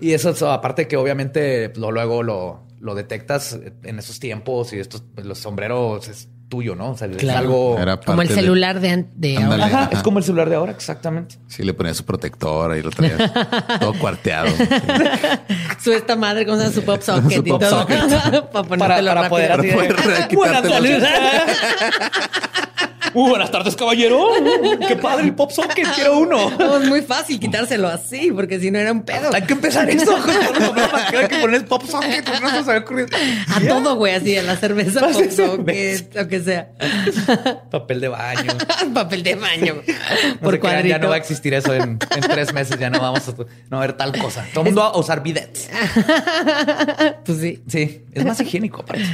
Y eso, eso, aparte que obviamente lo, luego lo, lo detectas en esos tiempos y estos, pues, los sombreros es tuyo, ¿no? O sea, es algo... Era Como el de- celular de, ahora. Ajá, es como el celular de ahora, exactamente. Sí, le ponía su protector y lo traía todo cuarteado. Su esta madre con su pop socket Su y pop todo. socket. para ponértelo para rápido. poder Para poder. Uh, buenas tardes, caballero. Qué padre el pop socket. Quiero uno. No, es muy fácil quitárselo así, porque si no era un pedo. Hay que empezar esto. Hay que poner pop socket. No se había ocurrido. A todo, güey, así, a la cerveza, pop socket, lo que sea. Papel de baño. Papel de baño. No Por crean, cuadrito. ya no va a existir eso en, en tres meses. Ya no vamos a, no a haber tal cosa. Todo el mundo va a usar bidets. Pues sí. Sí, es más higiénico aparte.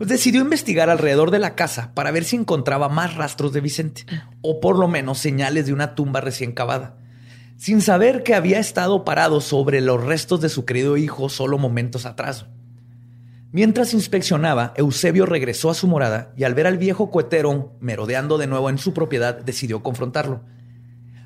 Pues decidió investigar alrededor de la casa para ver si encontraba más rastros de Vicente o por lo menos señales de una tumba recién cavada, sin saber que había estado parado sobre los restos de su querido hijo solo momentos atrás. Mientras inspeccionaba, Eusebio regresó a su morada y al ver al viejo cohetero merodeando de nuevo en su propiedad, decidió confrontarlo.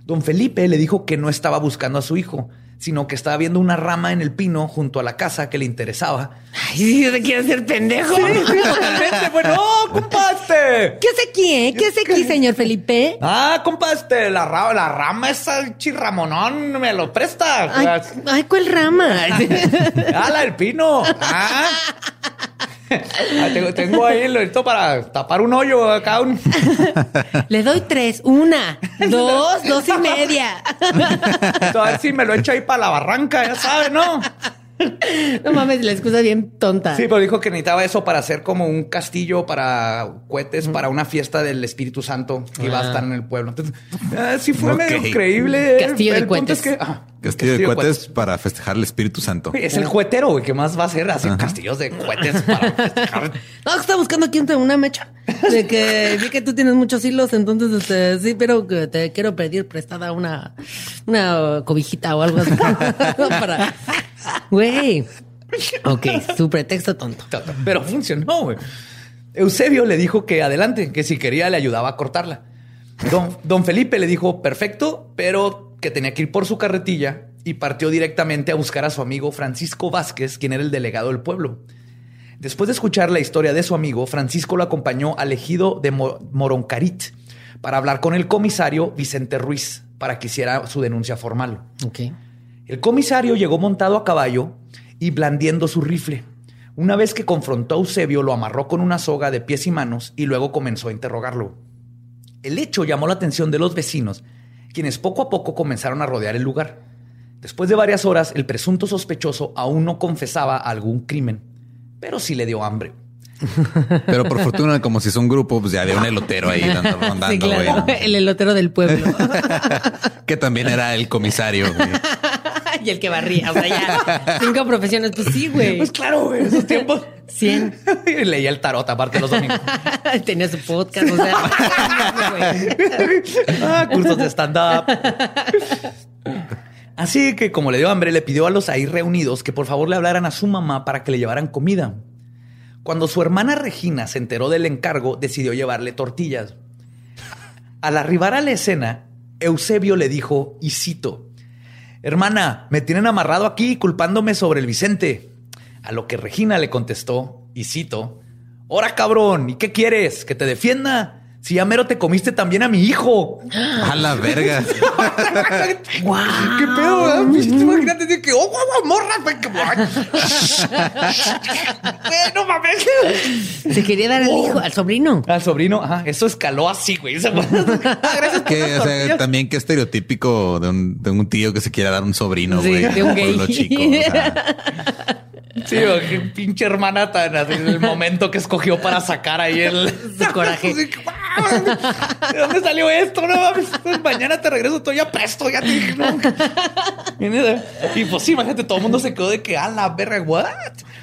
Don Felipe le dijo que no estaba buscando a su hijo, sino que estaba viendo una rama en el pino junto a la casa que le interesaba. Ay, sí, se quiere hacer pendejo. Totalmente, bueno, ¡oh, compadre! ¿Qué hace aquí, eh? ¿Qué hace aquí, señor Felipe? Ah, compadre, la, ra- la rama esa chirramonón me lo presta. Ay, ay, ¿cuál rama? Ah, la del pino. Ah. Ah, tengo, ahí listo para tapar un hoyo acá. Un... Le doy tres. Una, dos, dos y media. A ver si me lo echo ahí para la barranca, ya sabes, ¿no? No mames, la excusa bien tonta. Sí, pero dijo que necesitaba eso para hacer como un castillo para cohetes para una fiesta del Espíritu Santo que iba a Ah. estar en el pueblo. Entonces, ah, sí fue medio increíble. Castillo de El cohetes. es que, ajá, Castillo de cohetes para festejar el Espíritu Santo. Es el cohetero, güey, que más va a ser así castillos de cohetes para festejar. No, está buscando aquí entre una mecha. De que vi que tú tienes muchos hilos, entonces este, sí, pero te quiero pedir prestada una, una cobijita o algo así. Para. Güey. Ok, su pretexto tonto. Pero funcionó, güey. Eusebio le dijo que adelante, que si quería le ayudaba a cortarla. Don, don Felipe le dijo perfecto, pero que tenía que ir por su carretilla y partió directamente a buscar a su amigo Francisco Vázquez, quien era el delegado del pueblo. Después de escuchar la historia de su amigo, Francisco lo acompañó al ejido de Mo- Moroncarit para hablar con el comisario Vicente Ruiz para que hiciera su denuncia formal. Ok. El comisario llegó montado a caballo y blandiendo su rifle. Una vez que confrontó a Eusebio, lo amarró con una soga de pies y manos y luego comenzó a interrogarlo. El hecho llamó la atención de los vecinos, quienes poco a poco comenzaron a rodear el lugar. Después de varias horas, el presunto sospechoso aún no confesaba algún crimen, pero sí le dio hambre. Pero por fortuna, como si es un grupo, pues ya había un elotero ahí dando, rondando, Sí, claro. güey. El elotero del pueblo. Que también era el comisario. güey. y el que barría. O sea, ya. Cinco profesiones. Pues sí, güey. Pues claro, güey, esos tiempos. Cien. Y Leía el tarot aparte los domingos. Tenía su podcast. O sea. Ah, cursos de stand-up. Así que como le dio hambre, le pidió a los ahí reunidos que por favor le hablaran a su mamá para que le llevaran comida. Cuando su hermana Regina se enteró del encargo, decidió llevarle tortillas. Al arribar a la escena, Eusebio le dijo, y cito, Hermana, me tienen amarrado aquí culpándome sobre el Vicente. A lo que Regina le contestó, y cito, Ora cabrón, ¿y qué quieres? ¿Que te defienda? Si ya mero te comiste también a mi hijo. A la verga. ¿Qué pedo? Pues, Imagínate decir que, oh, guau, guau, morra, que- no mames. Se quería dar al hijo, al sobrino. Al sobrino, ajá, eso escaló así, güey. Ah, gracias Que, o sea, también qué estereotípico de un, de un tío que se quiera dar un sobrino, Sí, güey. de un por gay. lo chico. o sea. Sí, o qué pinche hermana tan así, el momento que escogió para sacar ahí el Su coraje. Guau, ¿De dónde salió esto? No mames. Pues Mañana te regreso, estoy ya presto, ya te dije, no. Y pues sí, imagínate, todo el mundo se quedó de que a la verga, what?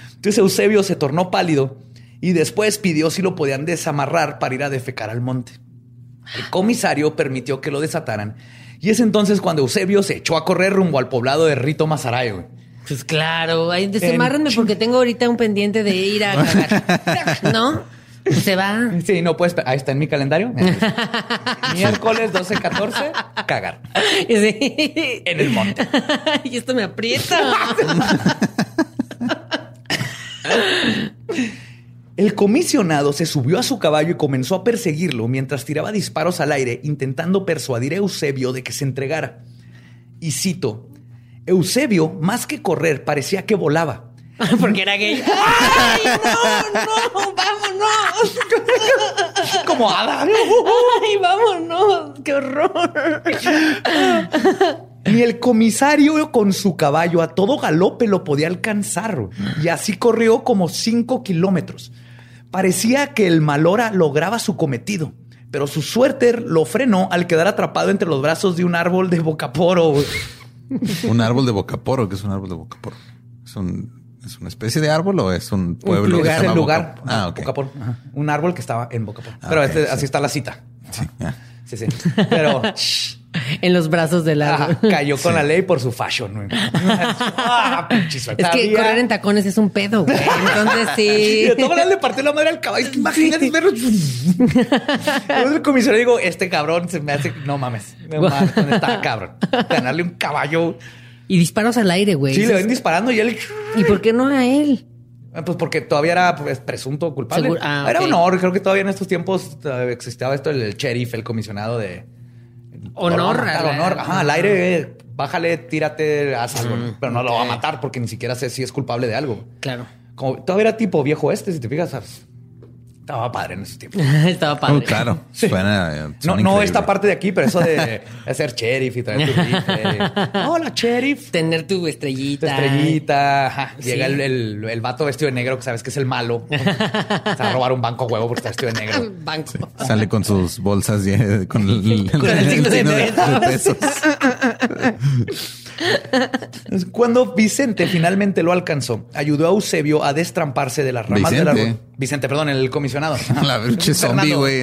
Entonces Eusebio se tornó pálido y después pidió si lo podían desamarrar para ir a defecar al monte. El comisario permitió que lo desataran y es entonces cuando Eusebio se echó a correr rumbo al poblado de Rito Mazaray, güey. Pues claro, ahí desemárrenme porque tengo ahorita un pendiente de ir a cagar. ¿No? Pues se va. Sí, no puedes. Ahí está en mi calendario. Miércoles 12-14, cagar. Sí. En el monte. Y esto me aprieta. El comisionado se subió a su caballo y comenzó a perseguirlo mientras tiraba disparos al aire, intentando persuadir a Eusebio de que se entregara. Y cito: Eusebio, más que correr, parecía que volaba. Porque era gay. ¡Ay, no, no! ¡Vámonos! Como hada. ¡Ay, vámonos! ¡Qué horror! Ni el comisario con su caballo a todo galope lo podía alcanzar. Y así corrió como cinco kilómetros. Parecía que el malora lograba su cometido, pero su suerte lo frenó al quedar atrapado entre los brazos de un árbol de bocaporo. Un árbol de bocaporo. ¿Qué es un árbol de bocaporo? ¿Es, un, ¿Es una especie de árbol o es un pueblo? que el llama lugar. Bocaporo? Ah, ok. Bocaporo. Ajá. Un árbol que estaba en bocaporo. Ah, pero este- sí. así está la cita. Sí, sí. Pero En los brazos del ajá, árbol. cayó con la ley por su fashion. güey. Ah. Es que correr en tacones es un pedo, güey. Entonces Y sí. de todas maneras le partió la madre al caballo. Es que Imagínate verlo. Entonces el comisario digo, este cabrón se me hace, no mames, no mames, ¿dónde está cabrón? Ganarle un caballo. Y disparos al aire, güey. Sí, le ven disparando y él, ¿Y por qué no a él? pues porque todavía era pues, presunto culpable. Ah, era ok. honor. Creo que todavía en estos tiempos eh, existía esto el, el sheriff, el comisionado de Honor. Matar, al- honor. Ajá, al aire, eh, bájale, tírate, haz algo. Mm, pero no lo va a matar porque ni siquiera sé si es culpable de algo. Claro. Como todavía era tipo viejo este, si te fijas, ¿sabes? Estaba padre en esos tiempos. Estaba padre. Oh, claro. Sí. Suena. eh, No, suena no increíble. esta parte de aquí, pero eso de, de ser sheriff y traer tu rifle. Hola, sheriff. Tener tu Tu estrellita. estrellita. ajá. Sí. Llega el, el, el vato vestido de negro que sabes que es el malo. Se va a robar un banco huevo porque está vestido de negro. Banco. Sale con sus bolsas con el, Con el signo de pesos. Cuando Vicente finalmente lo alcanzó, ayudó a Eusebio a destramparse de las ramas del árbol. Vicente, perdón, el comisionado. La pinche zombie, güey.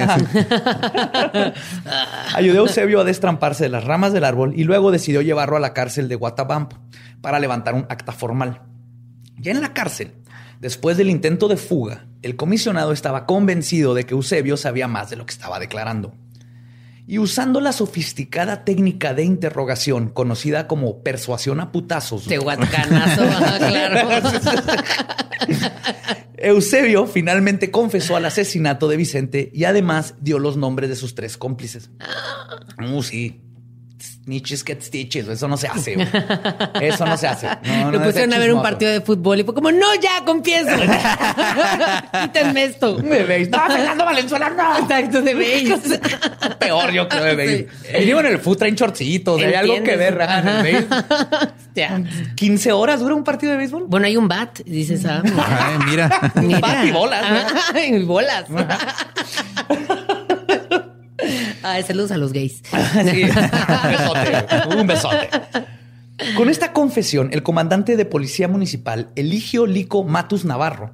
Ayudó a Eusebio a destramparse de las ramas del árbol y luego decidió llevarlo a la cárcel de Guatabampo para levantar un acta formal. Ya en la cárcel, después del intento de fuga, el comisionado estaba convencido de que Eusebio sabía más de lo que estaba declarando. Y usando la sofisticada técnica de interrogación conocida como persuasión a putazos, Tehuacanazo, claro. Eusebio finalmente confesó al asesinato de Vicente y además dio los nombres de sus tres cómplices. Uh, sí. Snitches get stitches. Eso no se hace. güey. Eso no se hace. No, Lo no, pusieron a ver un partido de fútbol y fue como, no, ya, confieso. Quítenme esto. De base. No, Fernando Valenzuela, no. Exacto, de base. Peor, yo creo, de. Y digo, en el food traen shortcitos. Hay algo que ver. ajá, en el base. Ya. 15 horas dura un partido de béisbol. Bueno, hay un bat, dices, ah, Ay, mira. mira. bat y bolas, ¿no? Y bolas. Ay, saludos a los gays. Sí. un besote. Un besote. Con esta confesión, el comandante de policía municipal, Eligio Lico Matus Navarro,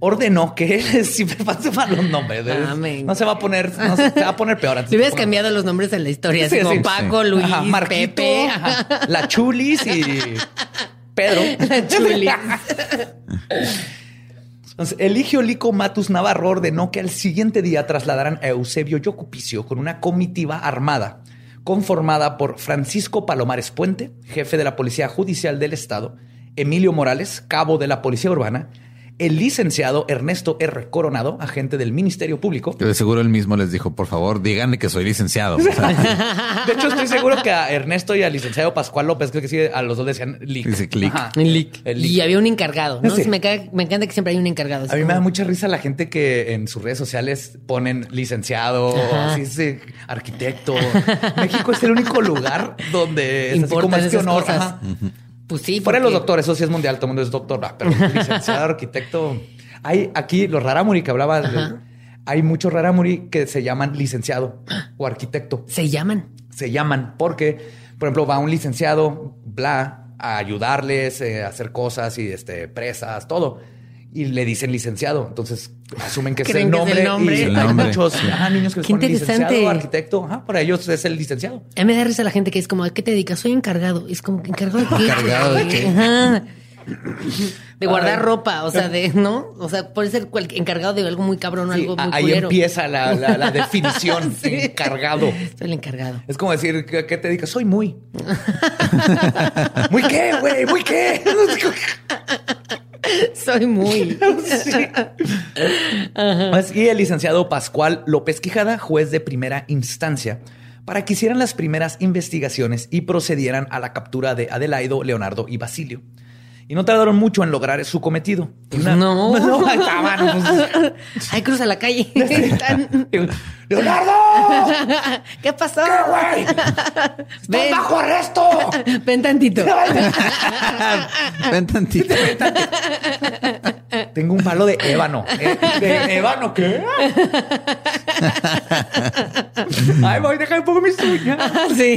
ordenó que él siempre pase mal los nombres. Amén. No se va a poner, no se, se va a poner peor. antes Le hubieras cambiado los nombres en la historia, Sí, como sí. Paco. Luis, Ajá, Marquito, Pepe, ajá, la Chulis y Pedro. la Chuli. Entonces, Eligio Lico Matus Navarro ordenó que al siguiente día trasladaran a Eusebio Yocupicio con una comitiva armada conformada por Francisco Palomares Puente, jefe de la Policía Judicial del Estado, Emilio Morales, cabo de la Policía Urbana, el licenciado Ernesto R. Coronado, agente del Ministerio Público. Que de seguro él mismo les dijo, por favor, díganle que soy licenciado. O sea, De hecho, estoy seguro que a Ernesto y al licenciado Pascual López, creo que sí, a los dos decían Lic. Dice clic. Ajá. Un leak. El leak. Y había un encargado, ¿no? Sí. Me, cae- me encanta que siempre hay un encargado. A mí me como- da mucha risa la gente que en sus redes sociales ponen licenciado, así, sí, arquitecto. México es el único lugar donde es así como Importan este esas honor. cosas. Pues sí. Fuera de los doctores, eso sí es mundial, todo el mundo es doctor, ah, pero licenciado, arquitecto. Hay aquí los raramuri que hablaba. Ajá. Hay muchos raramuri que se llaman licenciado o arquitecto. Se llaman. Se llaman porque, por ejemplo, va un licenciado, bla, a ayudarles eh, a hacer cosas y este, presas, todo. Y le dicen licenciado. Entonces asumen que es Creen el que es el nombre. Y El hay nombre. muchos ajá, niños que les Qué ponen interesante. licenciado, arquitecto. Ajá, para ellos es el licenciado. A mí me da risa la gente que es como, ¿a qué te dedicas? Soy encargado. Es como, ¿encargado de qué? ¿Encargado de qué? Ajá. De guardar Ay. ropa, o sea, de, ¿no? O sea, puede ser cual- encargado de algo muy cabrón, Sí, algo muy ahí culero. empieza la, la- la definición. Sí. Encargado. Soy el encargado. Es como decir, ¿qué, qué te dedicas? Soy muy. ¿Muy qué, güey? ¿Muy qué? Soy muy. Sí. Y el licenciado Pascual López Quijada, juez de primera instancia, para que hicieran las primeras investigaciones y procedieran a la captura de Adelaido, Leonardo y Basilio. Y no tardaron mucho en lograr su cometido. Una- no. no, pues, Ay, cruza la calle. ¡Leonardo! ¿Qué pasó? ¿Qué, güey? ¡Estás Ven. bajo arresto! Ven tantito. Ven tantito. Tengo un palo de ébano. Eh, ¿De ébano qué? Ay, voy, deja un poco mis uñas. Sí.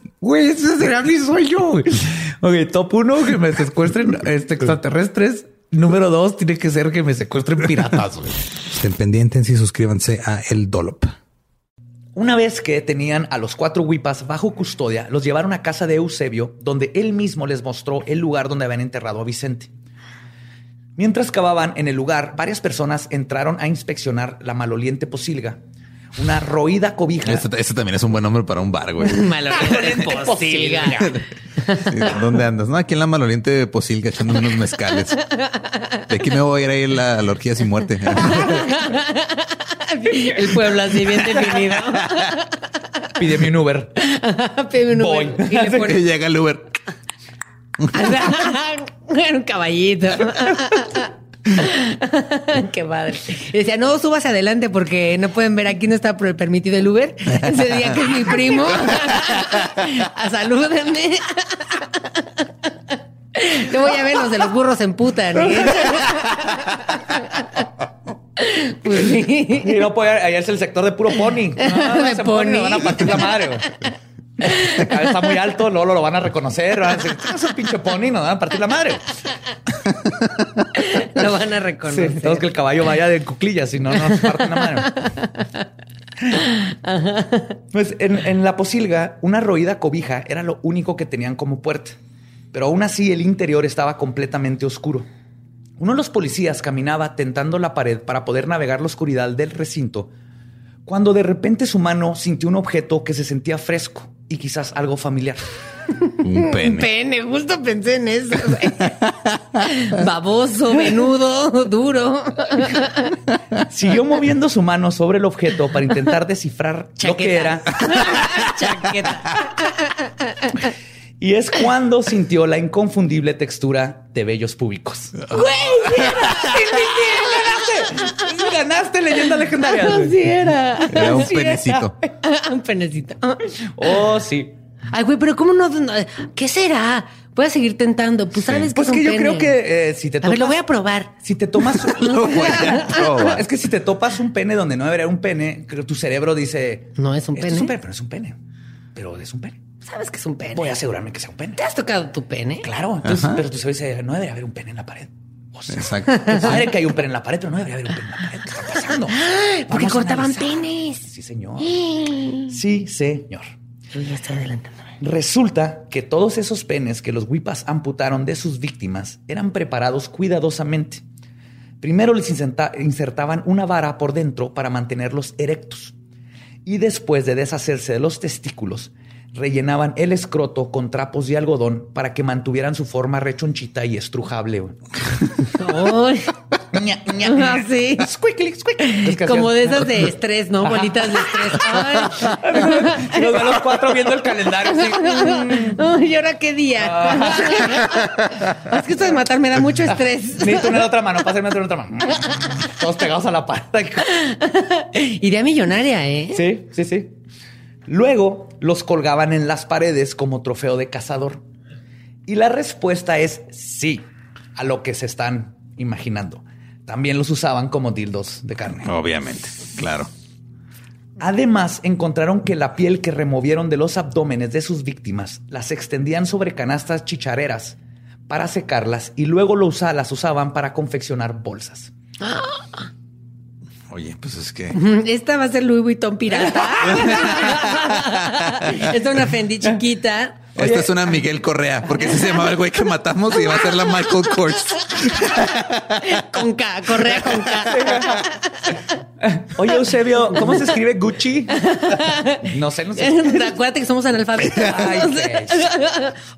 Güey, ese será mi sueño. güey. Ok, top uno, que me secuestren este, extraterrestres. Número dos, tiene que ser que me secuestren piratas. güey. Estén pendientes y suscríbanse a El Dolop. Una vez que tenían a los cuatro huipas bajo custodia, los llevaron a casa de Eusebio, donde él mismo les mostró el lugar donde habían enterrado a Vicente. Mientras cavaban en el lugar, varias personas entraron a inspeccionar la maloliente posilga, una roída cobija. Este, este también es un buen nombre para un bar, güey. Maloliente posilga. Sí, ¿Dónde andas? No, aquí en la maloliente Posilga echando unos mezcales. De aquí me voy a ir a ir a la, la orgía sin muerte. El pueblo así bien definido. Pídeme un Uber. Pide un Voy. Uber y le Que llega el Uber. un caballito. Qué padre. Y decía, no, subas adelante porque no pueden ver aquí no está per- permitido el Uber. Ese día que es mi primo. A salúdenme. Te voy a ver, los de los burros se emputan. ¿eh? Pues sí. Y no puede, allá es el sector de puro pony. No, De ese pony. me van a partir la madre. Está muy alto, luego lo van a reconocer. Van a decir, "Tienes un pinche pony, nos van a partir la madre. Lo van a Sí, reconocer. tenemos que el caballo vaya de cuclillas, si no, no nos parten la madre. Pues en, en la posilga, una roída cobija era lo único que tenían como puerta. Pero aún así, el interior estaba completamente oscuro. Uno de los policías caminaba tentando la pared para poder navegar la oscuridad del recinto, cuando de repente su mano sintió un objeto que se sentía fresco y quizás algo familiar. Un Un pene. pene, justo pensé en eso. güey. Baboso, menudo, duro. Siguió moviendo su mano sobre el objeto para intentar descifrar lo que era Chaqueta. Y es cuando sintió la inconfundible textura de vellos públicos. ¡Ganaste! ¡Ganaste leyenda legendaria! Así era. Era un Así penecito. Un penecito. Oh, sí. Ay, güey, pero ¿cómo no? no- ¿Qué será? Voy a seguir tentando. Pues sabes que Pues que yo pene. creo que eh, si te A ver, lo voy a probar. Si te tomas... Lo voy a probar. es que si te topas un pene donde no debería haber un pene, creo que tu cerebro dice... No es un "Esto pene". Es un pene, pero es un pene. Pero es un pene. Sabes que es un pene. Voy a asegurarme que sea un pene. ¿Te has tocado tu pene? Claro, entonces, pero tu cerebro dice, no debería haber un pene en la pared. O sea, Exacto. padre que hay un pene en la pared, pero no debería haber un pene en la pared. ¿Qué está pasando? Porque Vamos a cortaban analizar. penes. Sí, señor. Sí, señor. Yo ya estoy adelantándome. Resulta que todos esos penes que los Wipas amputaron de sus víctimas eran preparados cuidadosamente. Primero les inserta- insertaban una vara por dentro para mantenerlos erectos. Y después de deshacerse de los testículos, rellenaban el escroto con trapos de algodón para que mantuvieran su forma rechonchita y estrujable. güey. Ay. Ña, ña, ña. Ah, sí. Squiggly, squiggly. Es que Como hacían- de esas de estrés, ¿no? Bolitas de estrés. Ay. Los ve los cuatro viendo el calendario. así. ¿y ahora qué día? es que esto de matar me da mucho estrés. Necesito una otra mano, pásame otra otra mano. Todos pegados a la pared. Idea millonaria, ¿eh? Sí, sí, sí. Luego los colgaban en las paredes como trofeo de cazador. Y la respuesta es sí a lo que se están imaginando. También los usaban como dildos de carne. Obviamente, claro. Además, encontraron que la piel que removieron de los abdómenes de sus víctimas las extendían sobre canastas chichareras para secarlas y luego lo usa- las usaban para confeccionar bolsas. Oye, pues es que Esta va a ser Louis Vuitton pirata. Esta es una Fendi chiquita. esta es una Miguel Correa, porque ese se llamaba el güey que matamos y va a ser la Michael Kors. Con K, correa con K. Oye, Eusebio, ¿cómo se escribe Gucci? No sé, no sé. Acuérdate que somos analfabetos. Ay,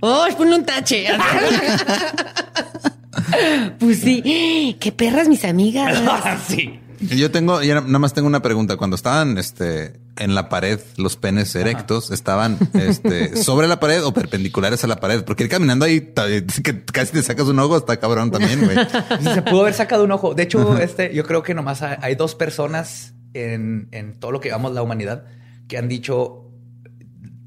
Oh, ponle un tache. Pues sí. Qué perras mis amigas. sí. Yo tengo, ya nada más tengo una pregunta. Cuando estaban este, en la pared, los penes erectos, ¿estaban este, sobre la pared o perpendiculares a la pared? Porque ir caminando ahí que casi te sacas un ojo, está cabrón también, güey. Se pudo haber sacado un ojo. De hecho, este, yo creo que nomás hay, hay dos personas en, en todo lo que llamamos la humanidad que han dicho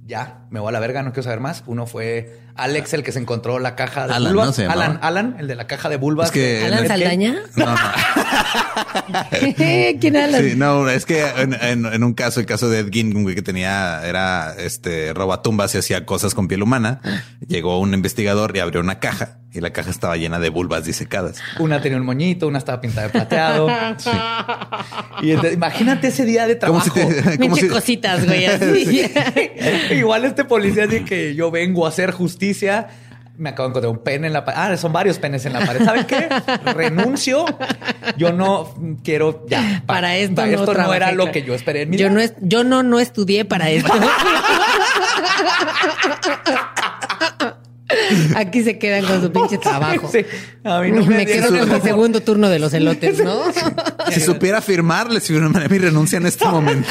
ya, me voy a la verga, no quiero saber más. Uno fue Alex, el que se encontró la caja de Alan, vulvas. ¿no se llamaba? Alan, Alan, el de la caja de vulvas. Es que ¿Alan Saldaña? No, no. ¿Quién era la- Sí, no, es que en, en- en un caso, el caso de Ed Gein, que tenía, era este robatumbas y hacía cosas con piel humana. Llegó un investigador y abrió una caja y la caja estaba llena de vulvas disecadas. Una tenía un moñito, una estaba pintada de plateado. Y entonces, imagínate ese día de trabajo. si te- como Pinche si- cositas, güey. Así. Igual este policía dice que yo vengo a hacer justicia. Me acabo de encontrar un pene en la pared. Ah, son varios penes en la pared. ¿Saben qué? Renuncio. Yo no quiero ya. pa- Para esto, pa- no, esto no, era lo que yo esperé en mi Yo vida. no, es- yo no, no estudié para esto. Aquí se quedan con su pinche trabajo. Sí, a mí no me, me quedo con mi segundo turno de los elotes, ¿no? Si supiera firmar, les firmaría mi renuncia en este momento.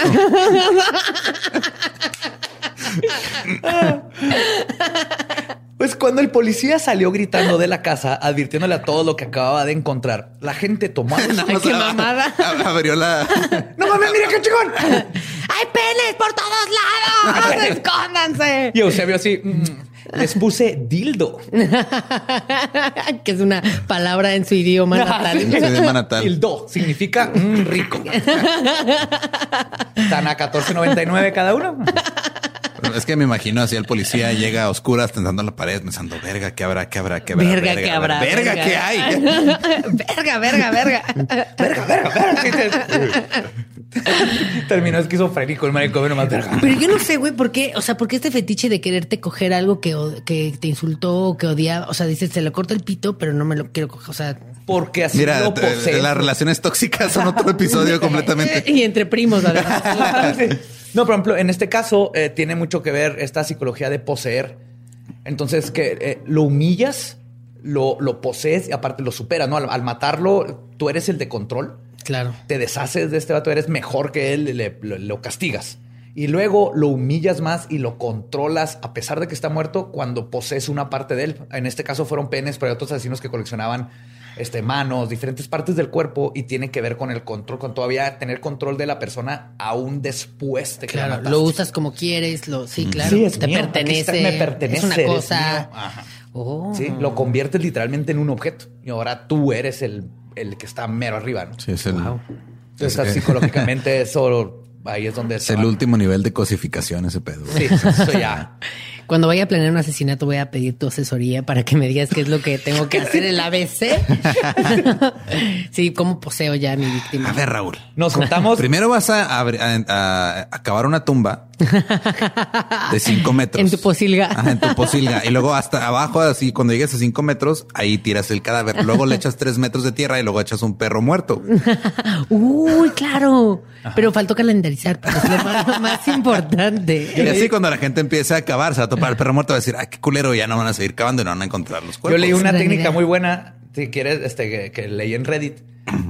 Pues cuando el policía salió gritando de la casa, advirtiéndole a todo lo que acababa de encontrar, la gente tomó... Ay, qué mamada. Abrió la... ¡No mames, mira qué chingón! ¡Hay penes por todos lados! ¡Escóndanse! Y Eusebio así... mm, les puse dildo. que es una palabra en su idioma natal. Sí, de natal. Dildo significa mm, rico. Están a 14.99 cada uno. Pero Es que me imagino así el policía llega a oscuras tentando la pared pensando, verga, ¿qué habrá? ¿Qué habrá? ¿Qué habrá? Verga, ¿qué habrá? Verga, Verga. ¿qué hay? verga, verga, verga. Verga, verga, verga. Terminó esquizofrénico el marico, nomás verga. Pero yo no sé, güey, ¿por qué? O sea, ¿por qué este fetiche de quererte coger algo que, que te insultó o que odiaba? O sea, dices, se le corta el pito, pero no me lo quiero coger. O sea, Porque así Mira, lo posee. las relaciones tóxicas son otro episodio completamente. y entre primos, además. No, por ejemplo, en este caso eh, tiene mucho que ver esta psicología de poseer. Entonces, que eh, lo humillas, lo, lo posees y aparte lo superas, ¿no? Al, al matarlo, tú eres el de control. Claro. Te deshaces de este vato, eres mejor que él, le- lo, lo castigas. Y luego lo humillas más y lo controlas a pesar de que está muerto cuando posees una parte de él. En este caso fueron penes, pero hay otros asesinos que coleccionaban este, manos, diferentes partes del cuerpo y tiene que ver con el control, con todavía tener control de la persona aún después de que la Claro, lo usas como quieres, lo, sí, claro. Sí, es te mío, pertenece. está, me pertenece, Es una eres cosa. mío. Ajá. Oh. Sí, lo conviertes literalmente en un objeto y ahora tú eres el, el que está mero arriba. ¿no? Sí, es el, Entonces, es- psicológicamente eso ahí es donde es se el último nivel de cosificación ese pedo. Sí, eso ya. Cuando vaya a planear un asesinato, voy a pedir tu asesoría para que me digas qué es lo que tengo que hacer el ABC. sí, cómo poseo ya a mi víctima. A ver, Raúl. Nos juntamos. Primero vas a, a- a- a cavar una tumba de cinco metros. En tu posilga. Ajá, en tu posilga. Y luego hasta abajo, así, cuando llegues a cinco metros, ahí tiras el cadáver. Luego le echas tres metros de tierra y luego echas un perro muerto. Uy, claro. Pero faltó calendarizar, porque es lo más, importante. Y así cuando la gente empieza a cavar, se va a topar el perro muerto, va a decir, ay, qué culero, ya no van a seguir cavando y no van a encontrar los Yo cuerpos. leí una técnica idea. muy buena, si quieres, este, que, que leí en Reddit,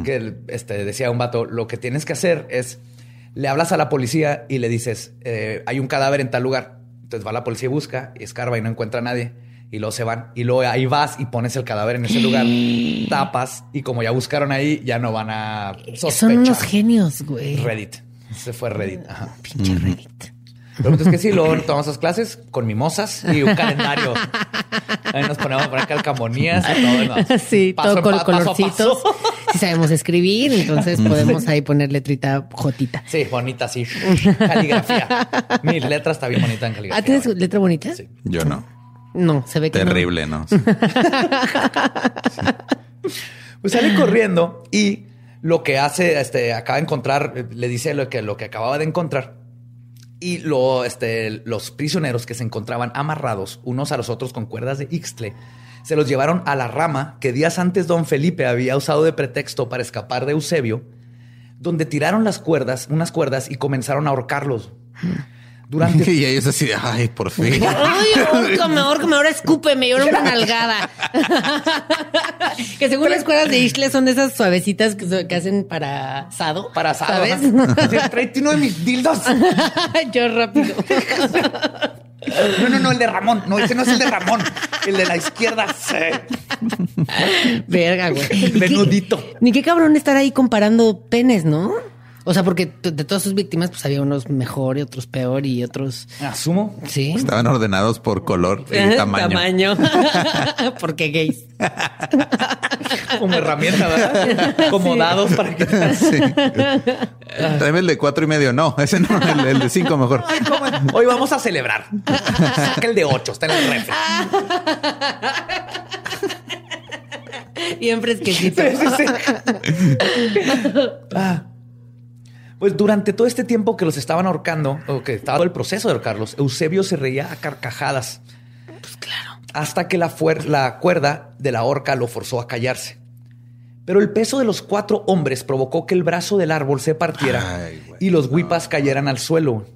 que este, decía un vato, lo que tienes que hacer es, le hablas a la policía y le dices, eh, hay un cadáver en tal lugar. Entonces va la policía y busca, y escarba y no encuentra a nadie. Y luego se van. Y luego ahí vas y pones el cadáver en ese lugar, tapas, y como ya buscaron ahí, ya no van a sospechar. Son unos genios, güey. Reddit. Se fue Reddit. Ajá. Pinche Reddit. Lo único es que sí, luego tomamos las clases con mimosas y un calendario. Ahí nos ponemos a poner calcamonías y todo. ¿no? Sí, Paso todo en con pa- paso a colorcitos. paso. Si sabemos escribir, entonces podemos ahí poner letrita jotita. Sí, bonita, sí. Caligrafía. Mi letra está bien bonita en ¿Ah, caligrafía. tienes letra bonita? Sí. Yo no. No, se ve que no. Terrible, ¿no? Pues sale corriendo y lo que hace, este, acaba de encontrar, le dice lo que, lo que acababa de encontrar. Y este, los prisioneros que se encontraban amarrados unos a los otros con cuerdas de Ixtle se los llevaron a la rama que días antes don Felipe había usado de pretexto para escapar de Eusebio, donde tiraron las cuerdas, unas cuerdas y comenzaron a ahorcarlos. Durante y ellos así, de, ay, por fin. Ay, ahórcame, ahórcame, ahora escúpeme, y ahora una nalgada. que según las cuerdas de Ishle son de esas suavecitas que, so- que hacen para asado. para asado, ¿Sabes? Tráete uno de mis dildos. Yo rápido. No, no, no, el de Ramón. No, ese no es el de Ramón. El de la izquierda. Sí. Verga, güey. ¿Y qué- Venudito. Ni qué cabrón estar ahí comparando penes, ¿no? O sea, porque de todas sus víctimas, pues había unos mejor y otros peor y otros. Asumo. Sí. Estaban ordenados por color y tamaño. porque gays. Como herramienta, ¿verdad? Como Sí. dados para que. Sí. Tráeme el de cuatro y medio. No, ese no, el, el de cinco mejor. Ay, ¿cómo? Hoy vamos a celebrar. Saca el de ocho, está en el refri. Bien fresquecito. Sí, sí, sí. Ah. Pues durante todo este tiempo que los estaban ahorcando, o que estaba todo el proceso de ahorcarlos, Eusebio se reía a carcajadas. Pues claro. hasta que la, cuerda de la horca lo forzó a callarse. Pero el peso de los cuatro hombres provocó que el brazo del árbol se partiera Ay, güey, y los huipas cayeran al suelo.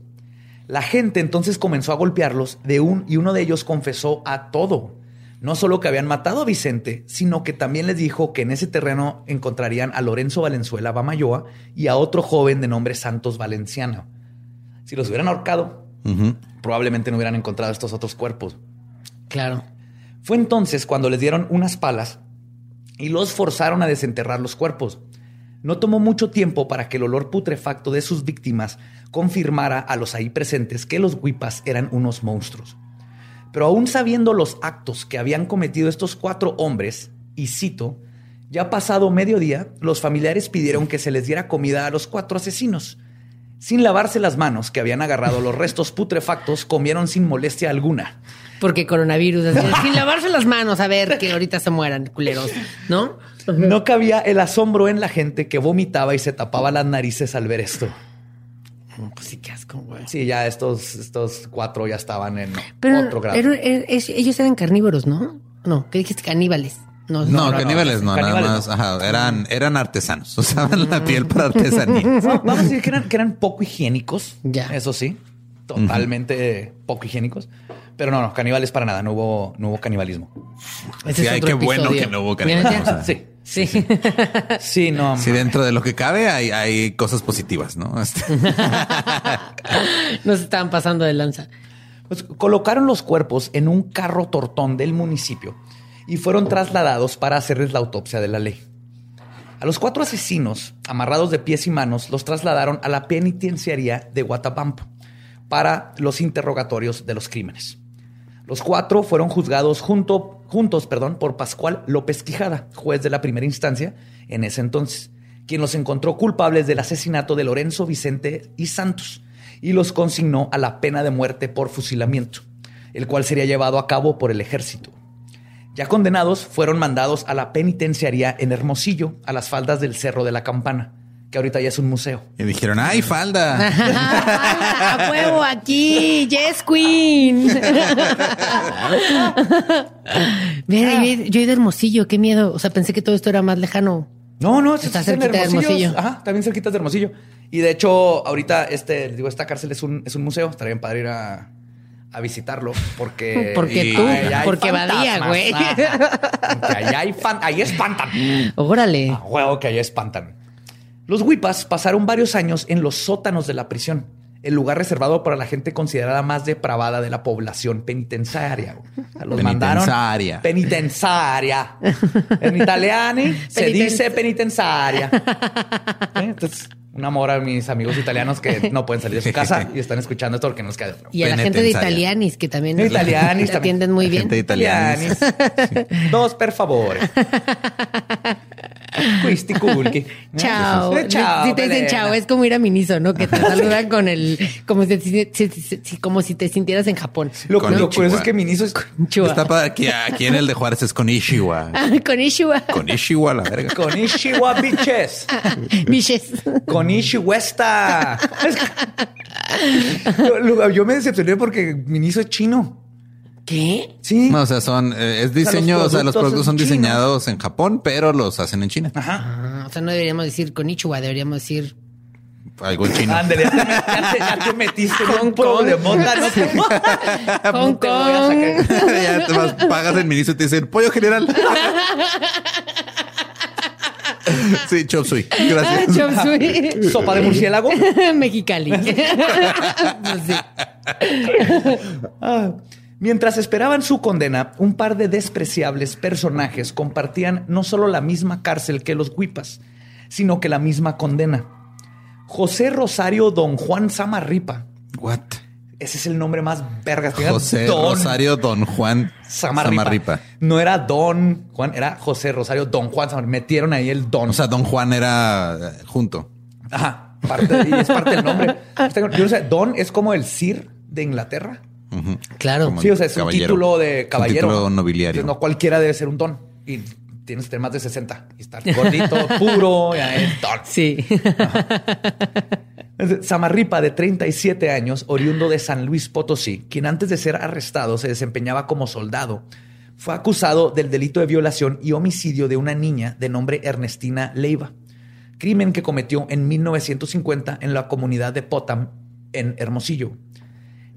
La gente entonces comenzó a golpearlos de un y uno de ellos confesó a todo. No solo que habían matado a Vicente, sino que también les dijo que en ese terreno encontrarían a Lorenzo Valenzuela Bamayoa y a otro joven de nombre Santos Valenciano. Si los hubieran ahorcado, probablemente no hubieran encontrado estos otros cuerpos. Claro. Fue entonces cuando les dieron unas palas y los forzaron a desenterrar los cuerpos. No tomó mucho tiempo para que el olor putrefacto de sus víctimas confirmara a los ahí presentes que los huipas eran unos monstruos. Pero aún sabiendo los actos que habían cometido estos cuatro hombres, y cito, ya pasado mediodía, los familiares pidieron que se les diera comida a los cuatro asesinos. Sin lavarse las manos que habían agarrado los restos putrefactos, comieron sin molestia alguna. Porque coronavirus, sin lavarse las manos, a ver que ahorita se mueran, culeros, ¿no? No cabía el asombro en la gente que vomitaba y se tapaba las narices al ver esto. Pues sí, qué asco, güey. Sí, ya estos, estos cuatro ya estaban en Pero otro grado. ellos eran carnívoros, ¿no? No, ¿qué dijiste? Caníbales. No, No, no, no, caníbales no, caníbales nada más. no. Ajá, eran, eran artesanos. Usaban la piel para artesanía. Vamos a decir que eran, que eran poco higiénicos. Ya. Eso sí. Totalmente poco higiénicos. Pero no, no, caníbales para nada. No hubo, no hubo canibalismo. Ese Sí, es ay, otro qué bueno que no hubo Mira, canibalismo. ya. Sí. Sí. Sí, no. Sí, dentro de lo que cabe hay, hay cosas positivas, ¿no? Este, Nos estaban pasando de lanza. Pues, colocaron los cuerpos en un carro tortón del municipio y fueron trasladados para hacerles la autopsia de la ley. A los cuatro asesinos, amarrados de pies y manos, los trasladaron a la penitenciaría de Guatapampo para los interrogatorios de los crímenes. Los cuatro fueron juzgados junto, juntos perdón, por Pascual López Quijada, juez de la primera instancia en ese entonces, quien los encontró culpables del asesinato de Lorenzo Vicente y Santos y los consignó a la pena de muerte por fusilamiento, el cual sería llevado a cabo por el ejército. Ya condenados, fueron mandados a la penitenciaría en Hermosillo, a las faldas del Cerro de la Campana, que ahorita ya es un museo. y dijeron, ay, falda. ¡A huevo aquí! ¡Yes, Queen! Mira, yo, he- yo he ido a Hermosillo, qué miedo. O sea, pensé que todo esto era más lejano. No, no, Está cerquita de Hermosillo. Ajá, también cerquita de Hermosillo. Y de hecho, ahorita, este, digo, esta cárcel es un, es un museo. Estaría bien padre ir a, a visitarlo porque... Porque y- tú, allá porque Badía, fantasmas. güey. Allá hay fan... Ahí espantan. Órale. A huevo que allá espantan. Los huipas pasaron varios años en los sótanos de la prisión, el lugar reservado para la gente considerada más depravada de la población penitenciaria. O sea, los mandaron- Penitenciaria. penitenciaria. En italiano se Peniten- dice penitenciaria. ¿Eh? Entonces, un amor a mis amigos italianos que no pueden salir de su casa y están escuchando esto porque nos queda otro. Y a la gente de. Italianis, que también De Italianis atienden muy bien. Gente de. Italianis. Dos, per favore. Questi culchi. Chao. Eh, Chao. Si te dicen Belena. chao, es como ir a Miniso, ¿no? Que te saludan con el, como si, si- si- si- como si te sintieras en Japón. Lo, Con lo Ichiwa. curioso es que Miniso es. Está para aquí, aquí en el de Juárez es con Ishiwa. con Ishua. Con Ishiwa, la verga. con Ishiwa bitches. Miches. Con Ishiwesta. Lo- Yo me decepcioné porque Miniso es chino. ¿Qué? Sí. No, o sea, son, eh, es diseño, o sea, los productos son diseñados en Japón, pero los hacen en China. Ajá. Ah, o sea, no deberíamos decir con Ichua, deberíamos decir Algo en chino. Ándale, ya te, ya te- ya te metiste en un Hong Kong. problemota. No te, Hong no te voy a Kong. sacar. ya te vas, pagas el ministro y te dicen pollo general. sí, chop suey. Ah, Gracias. chop suey. Sopa de murciélago. Mexicali. Pues sí. Ah. Mientras esperaban su condena, un par de despreciables personajes compartían no solo la misma cárcel que los huipas, sino que la misma condena. José Rosario Don Juan Samarripa. What? Ese es el nombre más vergas. José Don Rosario Don Juan Samarripa. Samarripa. No era Don Juan, era José Rosario Don Juan Samarripa. Metieron ahí el Don. O sea, Don Juan era eh, junto. Ajá. Parte, y es parte del nombre. Yo no sé, Don es como el Sir de Inglaterra. Claro. Como Sí, o sea, es caballero. un título de un caballero. título nobiliario. Entonces, no cualquiera debe ser un don. Y tienes que tener más de 60 y estar gordito, puro, es don. Sí. Samarripa, de 37 años, oriundo de San Luis Potosí, quien antes de ser arrestado se desempeñaba como soldado, fue acusado del delito de violación y homicidio de una niña de nombre Ernestina Leiva, crimen que cometió en 1950 en la comunidad de Potam, en Hermosillo.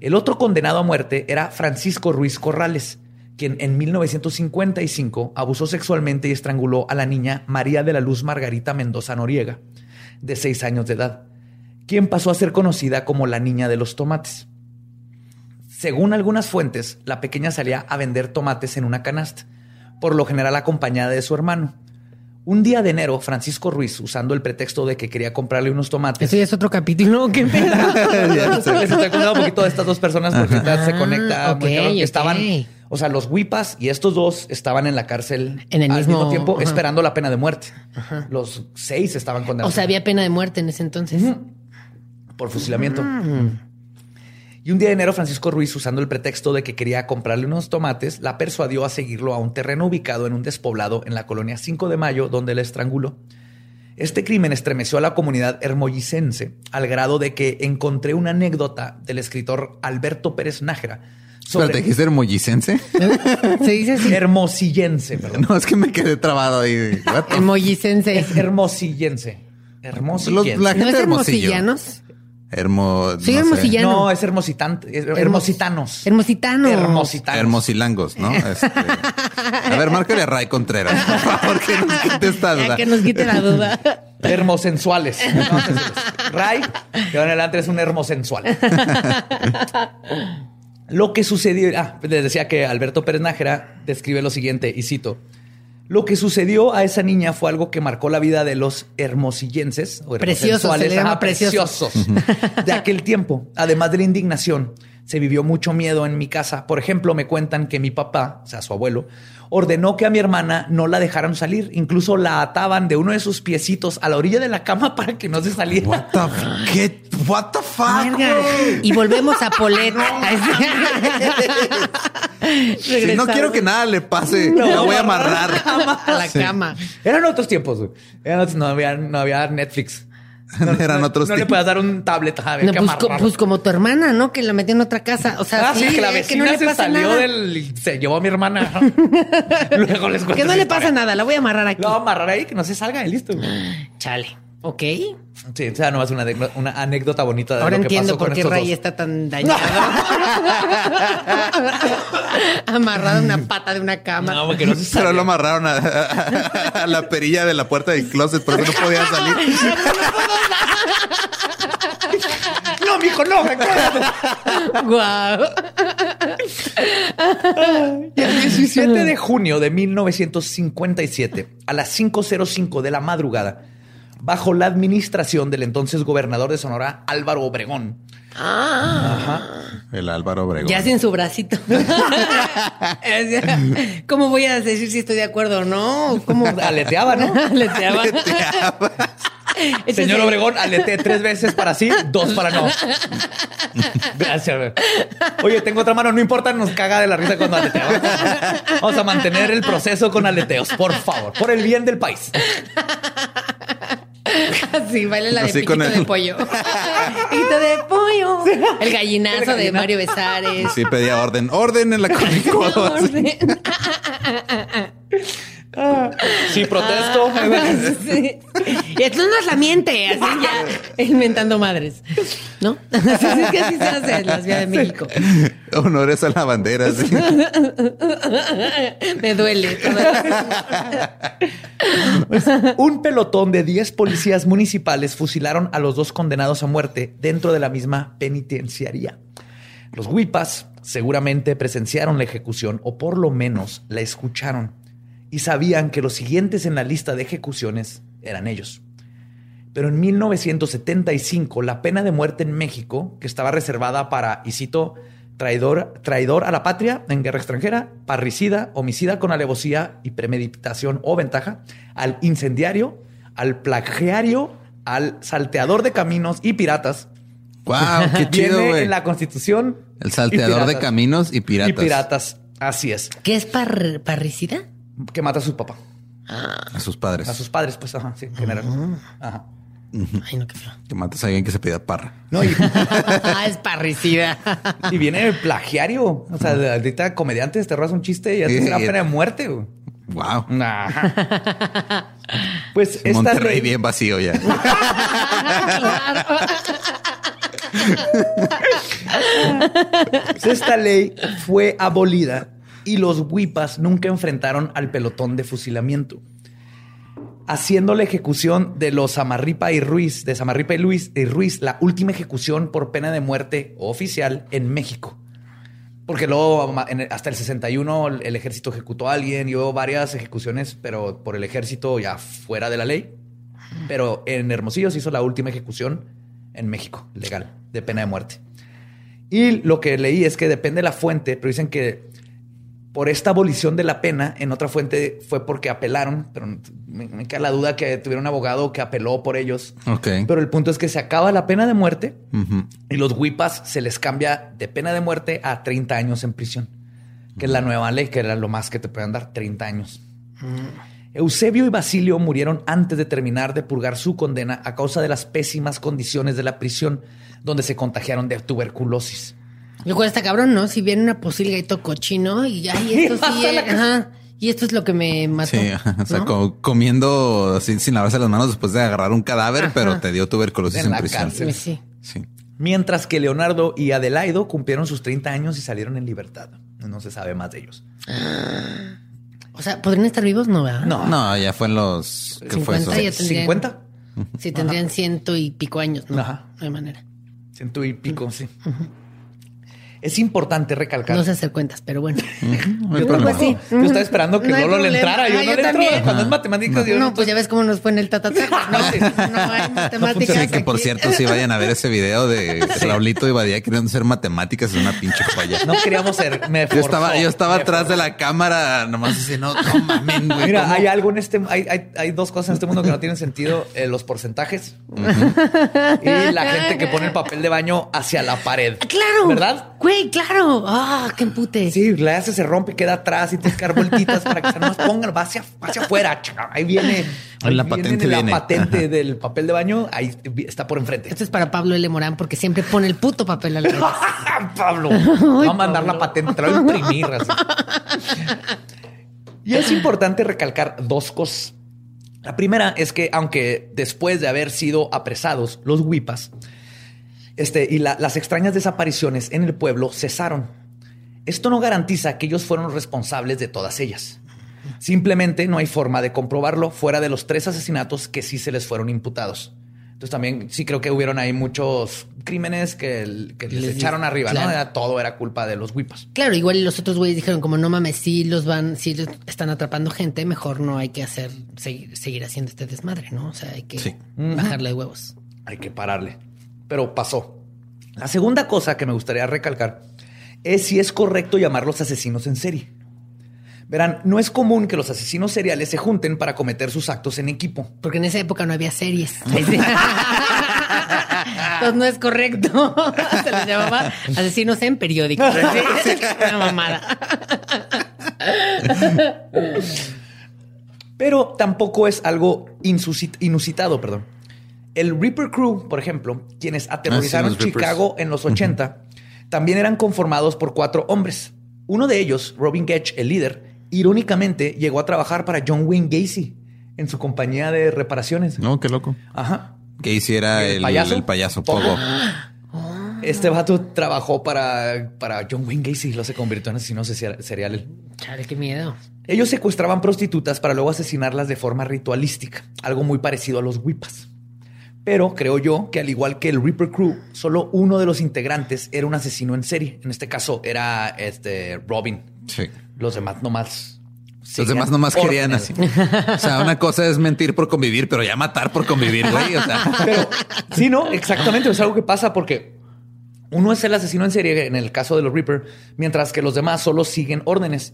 El otro condenado a muerte era Francisco Ruiz Corrales, quien en 1955 abusó sexualmente y estranguló a la niña María de la Luz Margarita Mendoza Noriega, de 6 años de edad, quien pasó a ser conocida como la niña de los tomates. Según algunas fuentes, la pequeña salía a vender tomates en una canasta, por lo general acompañada de su hermano. Un día de enero, Francisco Ruiz, usando el pretexto de que quería comprarle unos tomates. Eso ya es otro capítulo. ¿Qué pedo? Les estoy contando un poquito de estas dos personas porque se Ah, conecta. muy ok, cabrón, que ok. Estaban, o sea, los Huipas y estos dos estaban en la cárcel En el al mismo- mismo tiempo ajá. esperando la pena de muerte. Los seis estaban O condenados sea, había pena de muerte en ese entonces. por fusilamiento. Mm. Y un día de enero, Francisco Ruiz, usando el pretexto de que quería comprarle unos tomates, la persuadió a seguirlo a un terreno ubicado en un despoblado en la colonia 5 de Mayo, donde la estranguló. Este crimen estremeció a la comunidad hermoyicense al grado de que encontré una anécdota del escritor Alberto Pérez Nájera sobre Espérate, ¿dijiste hermoyicense? Se dice así. hermosillense, perdón. No, es que me quedé trabado ahí. What the El mollicense. Es hermosillense. Los- Hermosillense. la gente ¿No es hermosillo. hermosillanos? Hermo, Sí, no sé. hermosillano. No, es hermositan- es hermositanos. Hermositano. Hermositanos. Hermosilangos, ¿no? Este, a ver, márcale a Ray Contreras, por favor, que nos quite esta duda. que nos quite la duda. Hermosensuales. Hermosensuales. Ray, que en adelante es un hermosensual. Lo que sucedió, ah, les decía que Alberto Pérez Nájera describe lo siguiente, y cito, lo que sucedió a esa niña fue algo que marcó la vida de los hermosillenses o Preciosos, preciosos. preciosos de aquel tiempo. Además de la indignación, se vivió mucho miedo en mi casa. Por ejemplo, me cuentan que mi papá, o sea, su abuelo, ordenó que a mi hermana no la dejaran salir. Incluso la ataban de uno de sus piecitos a la orilla de la cama para que no se saliera. What the, ¿qué? What the fuck? Verga. Y volvemos a Polet. No quiero que nada le pase, la voy a amarrar. a la Sí. cama. Eran otros tiempos, güey. Eran otros- no, había, no había Netflix. Eran no, otros No le puedes dar un tablet. No, pues, co- pues como tu hermana, ¿no? Que la metió en otra casa. O sea, Ah, sí, que la vecina no le se pasa salió nada. del... y Se llevó a mi hermana. Luego les cuento Que no le historia. pasa nada. La voy a amarrar aquí. Lo voy a amarrar ahí, que no se salga y listo. Chale. Ok. Sí, o sea, nomás una, anécdota- una anécdota bonita de Ahora lo que entiendo pasó con por qué Ray dos. está tan dañado. Amarrado a una pata de una cama. No, porque no se Pero lo amarraron a, a la perilla de la puerta del closet, por eso no podía salir. No, mijo, no. Guau. Y el 17 de junio de 1957, a las 5.05 de la madrugada, bajo la administración del entonces gobernador de Sonora, Álvaro Obregón. El Álvaro Obregón. Ya sin su bracito. ¿Cómo voy a decir si estoy de acuerdo o no? ¿Cómo Aleteaba, ¿no? Aleteaba. Señor Obregón, aleteé tres veces para sí, dos para no. Gracias. Oye, tengo otra mano, no importa, nos caga de la risa cuando aleteamos. Vamos a mantener el proceso con aleteos, por favor, por el bien del país. Sí, baila la de Así piquito con el- de pollo. piquito de pollo. El gallinazo de Mario Besares. Sí, pedía orden. Orden en la codo. Sí, protesto. Sí. Y esto no es la miente, así ya inventando madres. ¿No? Así es que así se hace en la Ciudad de México. Honores a la bandera. sí. Me duele. Un pelotón de 10 policías municipales fusilaron a los dos condenados a muerte dentro de la misma penitenciaría. Los huipas seguramente presenciaron la ejecución o por lo menos la escucharon y sabían que los siguientes en la lista de ejecuciones eran ellos. Pero en 1975 la pena de muerte en México, que estaba reservada para, y cito, traidor, traidor a la patria en guerra extranjera, parricida, homicida con alevosía y premeditación o ventaja, al incendiario, al plagiario, al salteador de caminos y piratas. Wow, qué chido, Viene güey. en la Constitución. El salteador de caminos y piratas. Y piratas, así es. ¿Qué es par- parricida? Que mata a su papá. A sus padres. A sus padres, pues, ajá, sí, en general. Ajá. Ay, no, qué feo. Que matas a alguien que se pida parra. No, y, es parricida. y viene el plagiario. O sea, de ahorita comediantes te robas un chiste y ya te Sí, la y- pena de muerte. güey. Wow. Ajá. Pues esta Monterrey ley- bien vacío ya. pues esta ley fue abolida y los huipas nunca enfrentaron al pelotón de fusilamiento. Haciendo la ejecución de los Samarripa y Ruiz, de Samarripa y Luis y Ruiz, la última ejecución por pena de muerte oficial en México. Porque luego, hasta el 61, el, ejército ejecutó a alguien hubo varias ejecuciones, pero por el ejército ya fuera de la ley. Pero en Hermosillo se hizo la última ejecución en México, legal, de pena de muerte. Y lo que leí es que depende de la fuente, pero dicen que por esta abolición de la pena, en otra fuente fue porque apelaron, pero me, me queda la duda que tuviera un abogado que apeló por ellos. Ok. Pero el punto es que se acaba la pena de muerte y los huipas se les cambia de pena de muerte a 30 años en prisión, que es la nueva ley, que era lo más que te pueden dar, 30 años. Eusebio y Basilio murieron antes de terminar de purgar su condena a causa de las pésimas condiciones de la prisión, donde se contagiaron de tuberculosis. Lo cual está cabrón, ¿no? Si viene una posilga y todo cochino y ay, esto sí es, ajá, y esto es lo que me mató. Sí, o sea, comiendo así, sin lavarse las manos después de agarrar un cadáver, pero te dio tuberculosis En prisión. cárcel. Sí. Sí. Mientras que Leonardo y Adelaido cumplieron sus 30 años y salieron en libertad. No se sabe más de ellos. O sea, ¿podrían estar vivos? No, ¿verdad? No, No, ya fue en los... ¿Qué fue 50 eso? ya tendrían- ¿50? Sí, tendrían ciento y pico años, ¿no? Ajá. No hay manera. Ciento y pico, sí. Es importante recalcar. No sé hacer cuentas, pero bueno. No Yo pues sí. Yo estaba esperando que No Lolo le entrara. Yo Ah, no yo le entro. también. Cuando es matemáticas, yo No, pues ya ves cómo nos fue en el tatatá. No, Sí. no hay matemáticas. Sí, que por cierto, si vayan a ver ese video de Raulito y Badía queriendo hacer matemáticas, es una pinche joya. No queríamos ser. Me Yo estaba, forzó, yo estaba me atrás de la cámara, nomás diciendo, no mamen, güey. Mira, ¿cómo? hay algo en este, hay, hay, hay dos cosas en este mundo que no tienen sentido: eh, los porcentajes y la gente que pone el papel de baño hacia la pared. Claro. ¿Verdad? Güey, claro. Ah, qué empute. Sí, le hace, se rompe, queda atrás y tienes que dar vueltitas para que se nomás pongan, va hacia, hacia afuera. Ahí viene, ahí La viene patente la viene. patente Ajá. del papel de baño. Ahí está por enfrente. Esto es para Pablo L. Morán porque siempre pone el puto papel al revés. Pablo, va a mandar la patente, te la voy a imprimir. así. Y es importante recalcar dos cosas. La primera es que, aunque después de haber sido apresados, los huipas este, y la- las extrañas desapariciones en el pueblo cesaron. Esto no garantiza que ellos fueron responsables de todas ellas. Simplemente no hay forma de comprobarlo fuera de los tres asesinatos que sí se les fueron imputados. Entonces también sí creo que hubieron ahí muchos crímenes que, que les, Les- echaron arriba, ¿no? Era- todo era culpa de los huipas. Claro, igual los otros güeyes dijeron como no mames, si los van, si los están atrapando gente, mejor no hay que hacer, seguir, seguir haciendo este desmadre, ¿no? O sea, hay que Sí. bajarle de huevos. Hay que pararle. Pero pasó. La segunda cosa que me gustaría recalcar es si es correcto llamarlos asesinos en serie. Verán, no es común que los asesinos seriales se junten para cometer sus actos en equipo. Porque en esa época no había series. Entonces no es correcto. Se les llamaba asesinos en periódicos. Una mamada. Pero tampoco es algo inusitado, perdón. El Reaper Crew, por ejemplo, quienes aterrorizaron los Reapers. Chicago en los 80, también eran conformados por cuatro hombres. Uno de ellos, Robin Getch, el líder, irónicamente llegó a trabajar para John Wayne Gacy en su compañía de reparaciones. No, qué loco. Ajá. Que hiciera ¿El el, payaso? el payaso Pogo. Pogo. Este vato trabajó para, para John Wayne Gacy y lo se convirtió en asesino se- serial. Chale, qué miedo. Ellos secuestraban prostitutas para luego asesinarlas de forma ritualística, algo muy parecido a los whipas. Pero creo yo que al igual que el Reaper Crew, solo uno de los integrantes era un asesino en serie. En este caso era este Robin. Sí. Los demás nomás. Los demás nomás querían así. O sea, una cosa es mentir por convivir, pero ya matar por convivir, güey. O sea, Pero sí, no, exactamente. Es algo que pasa porque uno es el asesino en serie en el caso de los Reaper, mientras que los demás solo siguen órdenes.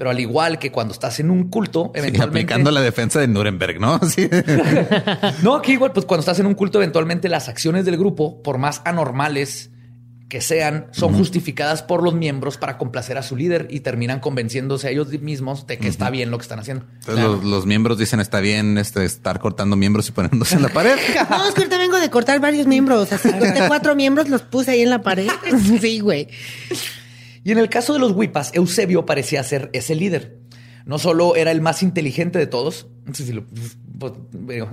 Pero al igual que cuando estás en un culto, sí, eventualmente. aplicando la defensa de Nuremberg, ¿no? Sí. No, aquí igual, pues cuando estás en un culto, eventualmente las acciones del grupo, por más anormales que sean, son justificadas por los miembros para complacer a su líder y terminan convenciéndose a ellos mismos de que está bien lo que están haciendo. Entonces los, los miembros dicen está bien este, estar cortando miembros y poniéndose en la pared. No, es que ahorita vengo de cortar varios miembros. Así corté cuatro miembros, los puse ahí en la pared. Sí, güey. Y en el caso de los Wipas, Eusebio parecía ser ese líder. No solo era el más inteligente de todos, no sé si lo- pues, digo,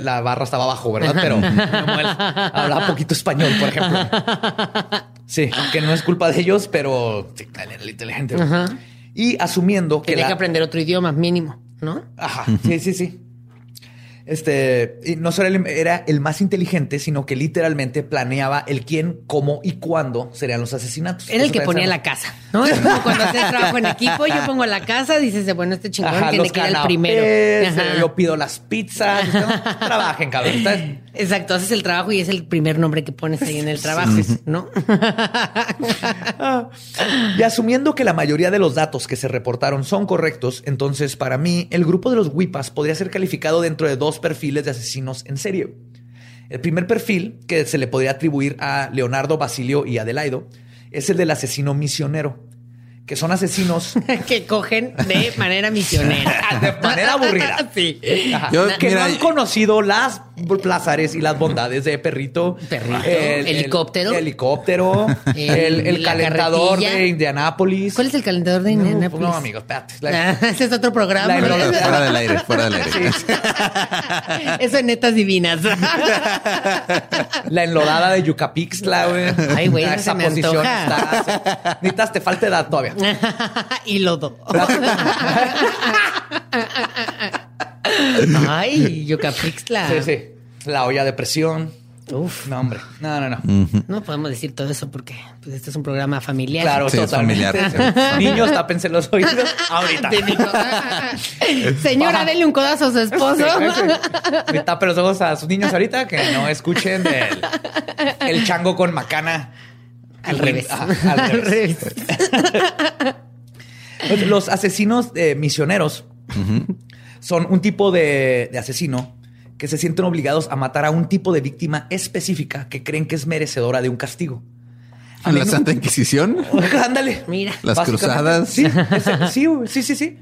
la barra estaba abajo, ¿verdad? Pero hablaba poquito español, por ejemplo. Sí, que no es culpa de ellos, pero sí, él era el inteligente. Y asumiendo que Tenía la- que aprender otro idioma, mínimo, ¿no? Ajá, sí, sí, sí. Este, y no solo el- era el más inteligente, sino que literalmente planeaba el quién, cómo y cuándo serían los asesinatos. Era el Eso que ponía la casa, ¿no? Es como cuando haces trabajo en equipo, yo pongo la casa, dices, bueno, este chingón Ajá, tiene que ir el primero. eh, Ajá. yo pido las pizzas. ¿no? Trabajen, cabrón. Exacto, haces el trabajo y es el primer nombre que pones ahí en el trabajo, ¿no? Y asumiendo que la mayoría de los datos que se reportaron son correctos, entonces para mí el grupo de los Wipas podría ser calificado dentro de dos perfiles de asesinos en serie. El primer perfil, que se le podría atribuir a Leonardo, Basilio y Adelaido, es el del asesino misionero, que son asesinos que cogen de manera misionera. de manera aburrida. Sí. Yo, que mira, no han conocido las plazares y las bondades de Perrito. Perrito, helicóptero. helicóptero. El- el, el calentador carretilla. de Indianápolis. ¿Cuál es el calentador de No, Indianapolis? No, amigos, espérate. La- Ah, Ese es otro programa. La Fuera del aire, fuera del aire. Eso en netas divinas. La enlodada de Yucapixtla, güey. Ay, güey, Ah, esa se me antoja. está. Necesitas, te falta edad todavía. y lodo. Ay, Yucapixtla. Sí, sí. La olla de presión. Uf, No, hombre. No, no, no. no podemos decir todo eso porque pues, este es un programa familiar. Claro, Sí, es totalmente. familiar. Niños, tápense los oídos ahorita. Señora, Baja. dele un codazo a su esposo. Sí, Tapen los ojos a sus niños ahorita que no escuchen del el chango con macana. Al revés. Ajá, al revés. Los asesinos eh, misioneros son un tipo de, de asesino que se sienten obligados a matar a un tipo de víctima específica que creen que es merecedora de un castigo. A ¿En la Santa Inquisición? Ándale. Mira. Las cruzadas. Sí, sí, sí, sí, sí.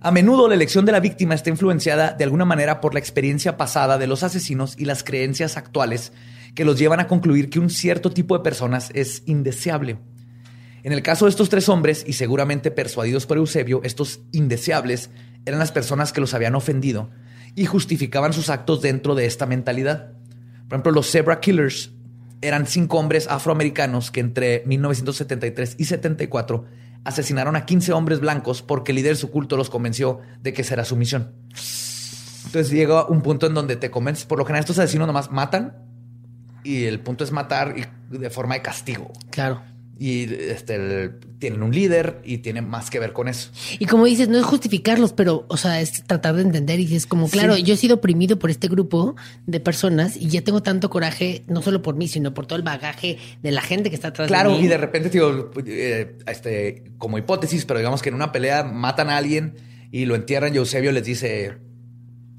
A menudo la elección de la víctima está influenciada de alguna manera por la experiencia pasada de los asesinos y las creencias actuales que los llevan a concluir que un cierto tipo de personas es indeseable. En el caso de estos tres hombres, y seguramente persuadidos por Eusebio, estos indeseables eran las personas que los habían ofendido y justificaban sus actos dentro de esta mentalidad. Por ejemplo, los Zebra Killers eran cinco hombres afroamericanos que entre 1973 y 74 asesinaron a 15 hombres blancos porque el líder de su culto los convenció de que esa era su misión. Entonces llega un punto en donde te convences. Por lo general, estos asesinos nomás matan y el punto es matar y de forma de castigo. Claro. Y este, el- tienen un líder y tienen más que ver con eso. Y como dices, no es justificarlos, pero, o sea, es tratar de entender y es como, claro, Sí. yo he sido oprimido por este grupo de personas y ya tengo tanto coraje, no solo por mí, sino por todo el bagaje de la gente que está atrás Claro, de mí. y de repente, digo, eh, este, como hipótesis, pero digamos que en una pelea matan a alguien y lo entierran y Eusebio les dice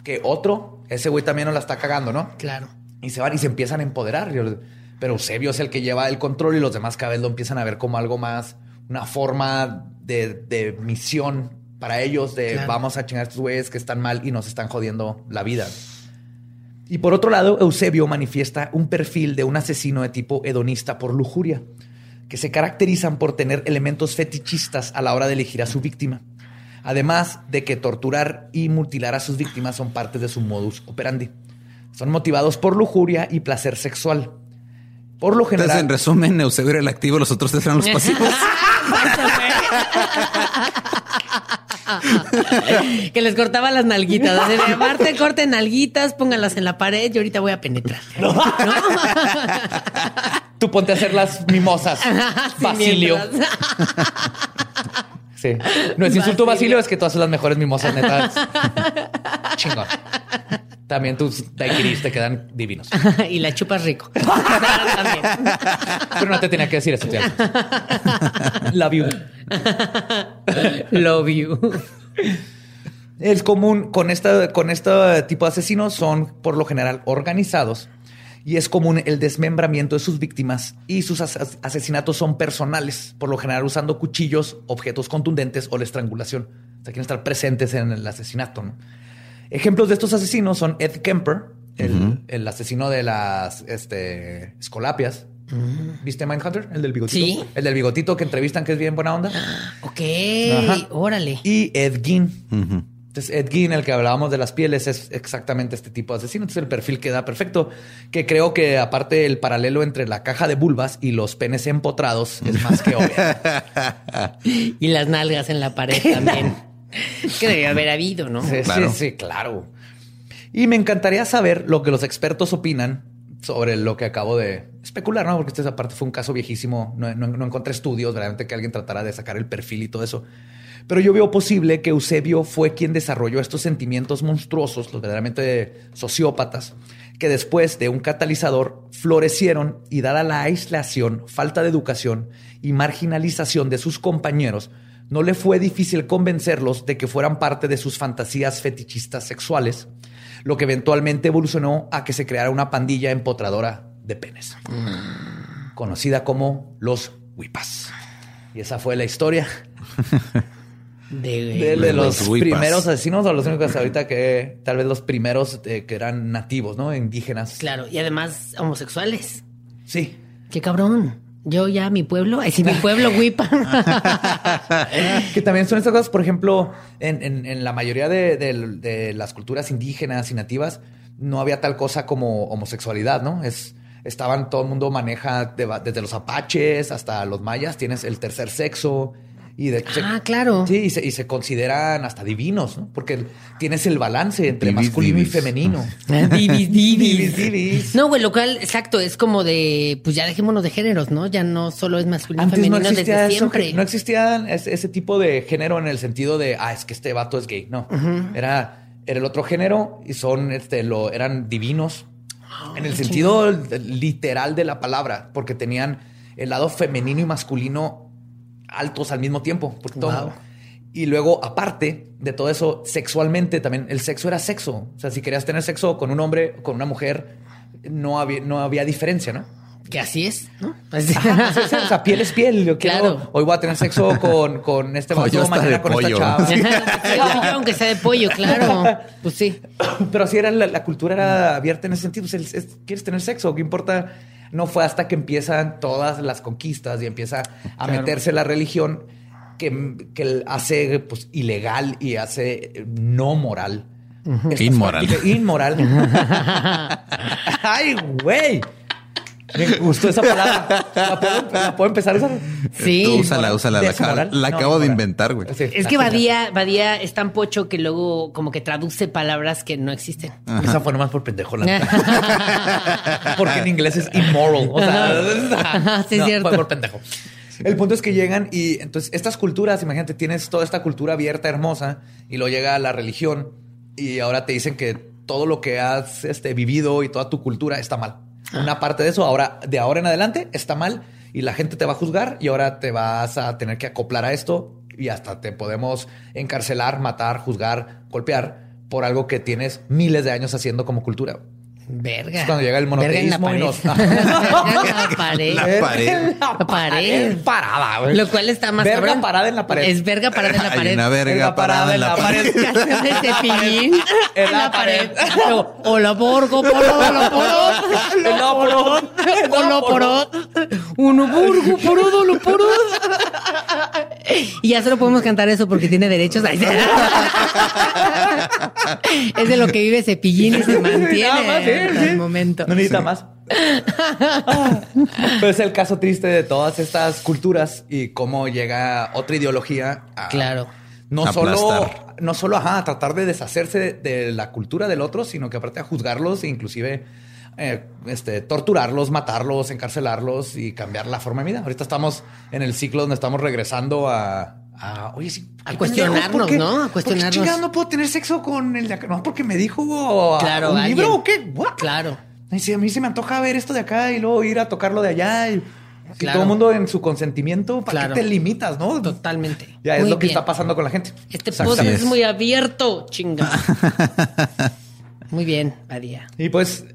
que otro, ese güey también no la está cagando, ¿no? Claro. Y se van y se empiezan a empoderar. Yo- Pero Eusebio es el que lleva el control y los demás cada vez lo empiezan a ver como algo más, una forma de, de misión para ellos, de Claro. vamos a chingar a estos güeyes que están mal y nos están jodiendo la vida. Y por otro lado, Eusebio manifiesta un perfil de un asesino de tipo hedonista por lujuria, que se caracterizan por tener elementos fetichistas a la hora de elegir a su víctima. Además de que torturar y mutilar a sus víctimas son parte de su modus operandi. Son motivados por lujuria y placer sexual. Por lo Entonces, general, en resumen, Eusebio era el activo, los otros tres eran los pasivos. que les cortaba las nalguitas. De, Marte, corten nalguitas, pónganlas en la pared y ahorita voy a penetrar. ¿No? tú ponte a hacer las mimosas. Sí, Basilio. mientras- Sí. No es insulto, Basilio. Basilio, es que tú haces las mejores mimosas, neta. Chingón. También tus daiquiris te quedan divinos. y la chupas rico. Pero no te tenía que decir eso, tía. Love you. Love you. Es común con esta, con este tipo de asesinos son por lo general organizados y es común el desmembramiento de sus víctimas y sus as- asesinatos son personales, por lo general usando cuchillos, objetos contundentes o la estrangulación. O sea, quieren estar presentes en el asesinato. ¿no? Ejemplos de estos asesinos son Ed Kemper, el, el asesino de las este, escolapias. ¿Viste Mindhunter? El del bigotito. Sí. El del bigotito que entrevistan, que es bien buena onda. Ok, Ajá. órale. Y Ed Gein. Ujú. Entonces, Ed Gein, el que hablábamos de las pieles, es exactamente este tipo de asesino. Entonces, el perfil queda perfecto. Que creo que, aparte, el paralelo entre la caja de vulvas y los penes empotrados es más que obvio. Y las nalgas en la pared también. que debe haber habido, ¿no? Sí, Claro. sí, sí, claro. Y me encantaría saber lo que los expertos opinan sobre lo que acabo de especular, ¿no? Porque este aparte fue un caso viejísimo, no, no, no encontré estudios, realmente que alguien tratara de sacar el perfil y todo eso. Pero yo veo posible que Eusebio fue quien desarrolló estos sentimientos monstruosos, los verdaderamente sociópatas, que después de un catalizador florecieron y dada la aislación, falta de educación y marginalización de sus compañeros, no le fue difícil convencerlos de que fueran parte de sus fantasías fetichistas sexuales, lo que eventualmente evolucionó a que se creara una pandilla empotradora de penes, conocida como los Wipas. Y esa fue la historia De, de, de los, primeros asesinos o los únicos ahorita que tal vez los primeros eh, que eran nativos, ¿no? Indígenas. Claro, y además homosexuales. Sí. Qué cabrón. Yo ya mi pueblo, sí, mi pueblo, Wipa. que también son estas cosas, por ejemplo, en, en- en la mayoría de, de- las culturas indígenas y nativas, no había tal cosa como homosexualidad, ¿no? Es, estaban, todo el mundo maneja de- desde los apaches hasta los mayas, tienes el tercer sexo. Y de hecho, se- Ah, claro. Sí, y se, y se consideran hasta divinos, ¿no? Porque tienes el balance entre Divis, masculino divis. y femenino. Divis, Divis, divis. No, güey, lo cual, exacto, es como de, pues ya dejémonos de géneros, ¿no? Ya no solo es masculino y Antes no femenino existía desde eso, siempre. no existía ese, ese tipo de género en el sentido de, ah, es que este vato es gay. No, era, era el otro género y son, este, lo, eran divinos Ah, en el sentido literal de la palabra, porque tenían el lado femenino y masculino altos al mismo tiempo. por todo. Y luego, aparte de todo eso, sexualmente también, el sexo era sexo. O sea, si querías tener sexo con un hombre o con una mujer, no había, no había diferencia, ¿no? Que así es, ¿no? Así- Ajá, sí, sí, o sea, piel es piel. Yo quiero- Claro. hoy voy a tener sexo con, con este mañana de con pollo. esta chava. Sí, yo, aunque sea de pollo, claro. Pues sí. Pero así era la, la cultura era abierta en ese sentido. Pues, el- es- ¿Quieres tener sexo? ¿Qué importa? No fue hasta que empiezan todas las conquistas y empieza a Claro. meterse la religión que, que hace pues, ilegal y hace eh, no moral. Inmoral. Inmoral. Ay, güey. Me gustó esa palabra. ¿La puedo, la puedo empezar a usar? Sí. Tú úsala, úsala. La, la No, acabo de inventar, güey. Sí. Es que Badía, Badía es tan pocho que luego como que traduce palabras que no existen. Esa fue nomás por pendejo. la. Porque en inglés es immoral. O sea, sí, es no, cierto. fue por pendejo. El punto es que llegan y entonces estas culturas, imagínate, tienes toda esta cultura abierta, hermosa, y luego llega la religión y ahora te dicen que todo lo que has este, vivido y toda tu cultura está mal. Una parte de eso, ahora, de ahora en adelante, está mal y la gente te va a juzgar y ahora te vas a tener que acoplar a esto y hasta te podemos encarcelar, matar, juzgar, golpear por algo que tienes miles de años haciendo como cultura. Verga. Es cuando llega el Verga en la monoteísmo y pared. nos- Verga en la pared. La pared. La pared. parada, güey. Lo cual está más Verga cabrón. parada en la pared. Es verga parada en la Hay pared. una verga parada en la pared. Cepillín. En la pared. Hola, porco, poro, hola, porot. Hola, porot. Hola, porot. Uno, burgo, porot, hola, porot. Y ya solo podemos cantar eso porque tiene derechos. Es de lo que vive Cepillín y se mantiene Nada más, sí, hasta el momento. No necesita más. Pero es el caso triste de todas estas culturas y cómo llega otra ideología a Claro. no solo, no solo ajá, a tratar de deshacerse de, de la cultura del otro, sino que aparte a juzgarlos e inclusive eh, este, torturarlos, matarlos, encarcelarlos y cambiar la forma de vida. Ahorita estamos en el ciclo donde estamos regresando a, a, oye, sí, A cuestionarnos, pendejos, ¿por qué- ¿no? A por qué cuestionarnos. no puedo tener sexo con el de acá? No, porque me dijo Claro, un alguien. libro o qué. What? Claro. A mí se me antoja ver esto de acá y luego ir a tocarlo de allá. Y, si todo el mundo en su consentimiento, ¿para Claro. qué te limitas, no? Totalmente. Ya es Muy lo que bien. está pasando con la gente. Este podcast es. es. muy abierto, chinga. muy bien, Badía. Y pues,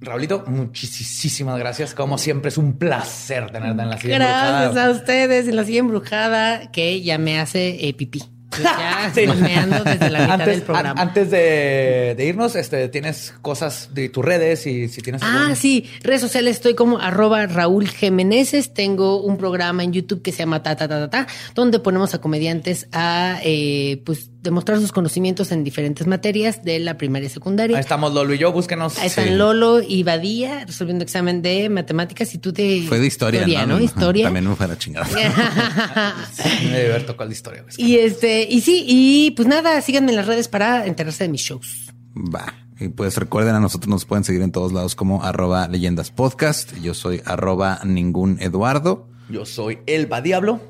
Raulito, muchísimas gracias. Como siempre, es un placer tenerte en la silla. Gracias embrujada. a ustedes en la silla embrujada que ya me hace eh, pipí. Ya Sí. desde la mitad antes, del programa. an- antes de, de irnos, este, tienes cosas de tus redes y si tienes Ah, algún- sí, redes sociales estoy como arroba Raúl Jiménez. Tengo un programa en YouTube que se llama Ta Ta Ta Ta, Ta, donde ponemos a comediantes a eh, pues demostrar sus conocimientos en diferentes materias de la primaria y secundaria. Ahí estamos Lolo y yo, búsquenos. Ahí están Sí. Lolo y Badía resolviendo examen de matemáticas y tú de Fue de historia, ¿no? Historia. También me fue a la chingada. Me debe haber tocado la historia. y este, y sí, y pues nada, síganme en las redes para enterarse de mis shows. Va. Y pues recuerden, a nosotros nos pueden seguir en todos lados como arroba leyendas podcast. Yo soy arroba ningún Eduardo. Yo soy Elba Diablo.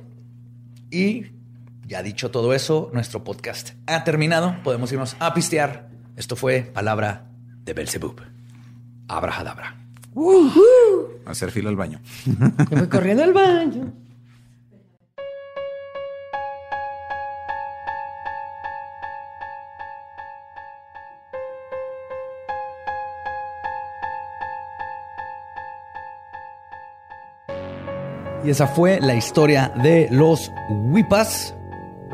Y ya dicho todo eso, nuestro podcast ha terminado. Podemos irnos a pistear. Esto fue Palabra de Belzebub. Abrahadabra. Hacer fila al baño. Me voy corriendo al baño. Y esa fue la historia de los Huipas,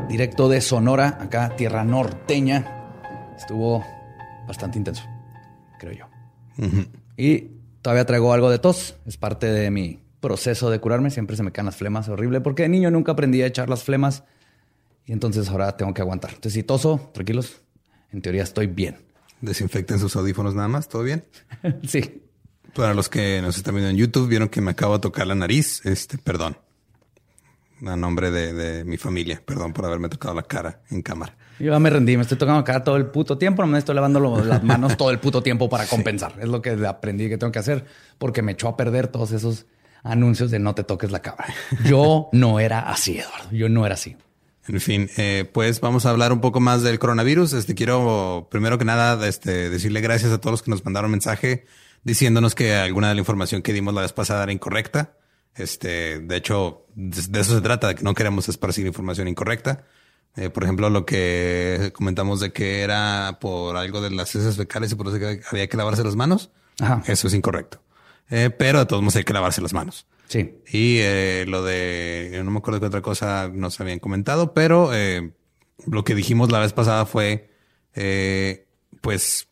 directo de Sonora, acá, tierra norteña. Estuvo bastante intenso, creo yo. Y todavía traigo algo de tos, es parte de mi proceso de curarme. Siempre se me caen las flemas, horrible, porque de niño nunca aprendí a echar las flemas y entonces ahora tengo que aguantar. Entonces, si toso, tranquilos, en teoría estoy bien. Desinfecten sus audífonos nada más, ¿todo bien? sí. Para los que nos están viendo en YouTube, vieron que me acabo de tocar la nariz. Este, perdón. A nombre de, de mi familia. Perdón por haberme tocado la cara en cámara. Yo ya me rendí, me estoy tocando acá todo el puto tiempo, no me estoy lavando las manos todo el puto tiempo para compensar. Es lo que aprendí que tengo que hacer porque me echó a perder todos esos anuncios de no te toques la cámara. Yo no era así, Eduardo. Yo no era así. En fin, eh, pues vamos a hablar un poco más del coronavirus. Este quiero primero que nada este, decirle gracias a todos los que nos mandaron mensaje diciéndonos que alguna de la información que dimos la vez pasada era incorrecta. Este, de hecho, de, de eso se trata, de que no queremos esparcir información incorrecta. Eh, por ejemplo, lo que comentamos de que era por algo de las heces fecales y por eso que había que lavarse las manos. Ajá. Eso es incorrecto. Eh, pero de todos modos hay que lavarse las manos. Sí. Y eh, lo de, no me acuerdo qué otra cosa nos habían comentado, pero lo que dijimos la vez pasada fue, pues,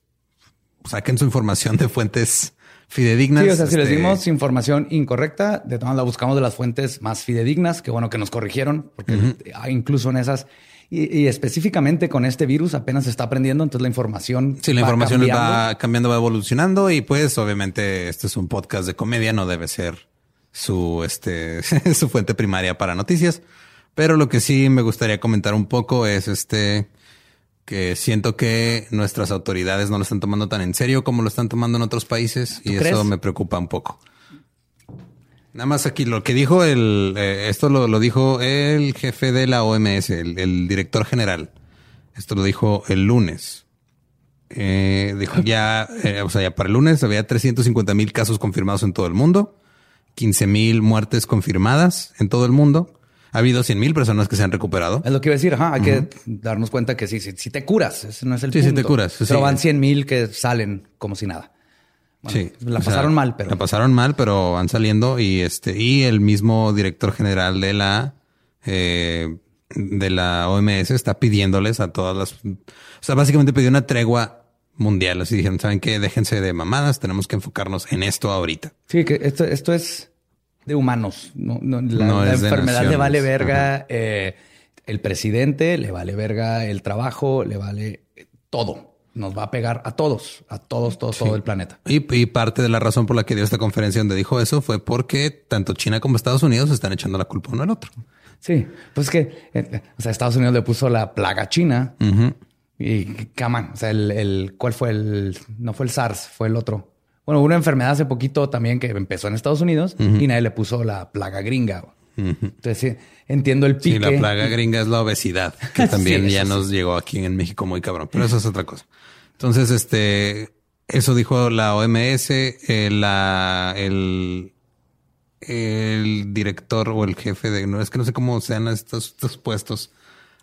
saquen su información de fuentes fidedignas. Sí, o sea, si les este, dimos información incorrecta, de todas la buscamos de las fuentes más fidedignas. Qué bueno que nos corrigieron, porque hay incluso en esas. Y, y específicamente con este virus apenas se está aprendiendo, entonces la información. Sí, la va información cambiando. va cambiando, va evolucionando y pues obviamente este es un podcast de comedia, no debe ser su, este, su fuente primaria para noticias. Pero lo que sí me gustaría comentar un poco es este, que siento que nuestras autoridades no lo están tomando tan en serio como lo están tomando en otros países y eso me preocupa un poco. Nada más aquí lo que dijo el, eh, esto lo, lo dijo el jefe de la OMS, el, el director general. Esto lo dijo el lunes. Eh, dijo ya, eh, o sea, ya para el lunes había 350 mil casos confirmados en todo el mundo, 15 mil muertes confirmadas en todo el mundo. Ha habido 100 mil personas que se han recuperado. Es lo que iba a decir, ajá, hay que darnos cuenta que sí, sí, sí te curas, ese no es el Sí, sí punto. te curas, sí, Pero sí. van 100 mil que salen como si nada. Bueno, sí, La sea, pasaron mal, pero la pasaron mal, pero van saliendo y este y el mismo director general de la eh, de la OMS está pidiéndoles a todas las, o sea, básicamente pidió una tregua mundial. Así dijeron, saben qué, déjense de mamadas, tenemos que enfocarnos en esto ahorita. Sí, que esto, esto es de humanos. No, no, la, No la de enfermedad le vale verga eh, el presidente, le vale verga el trabajo, le vale eh, todo. Nos va a pegar a todos, a todos, todos, todo el planeta. Y, y parte de la razón por la que dio esta conferencia donde dijo eso fue porque tanto China como Estados Unidos están echando la culpa uno al otro. Sí, pues que, eh, o sea, Estados Unidos le puso la plaga china Ujú. y caman. O sea, el, el, ¿cuál fue el? No fue el SARS, fue el otro. Bueno, una enfermedad hace poquito también que empezó en Estados Unidos y nadie le puso la plaga gringa. Entonces, sí, entiendo el pique. Sí, la plaga gringa es la obesidad, que también Sí, ya nos llegó aquí en México muy cabrón, pero eso es otra cosa. Entonces, este, eso dijo la OMS, eh, la, el, el director o el jefe de, no es que no sé cómo sean estos, estos puestos,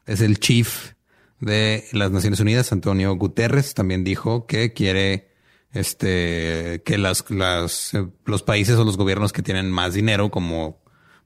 es el chief de las Naciones Unidas, Antonio Guterres, también dijo que quiere este que las, las eh, los países o los gobiernos que tienen más dinero, como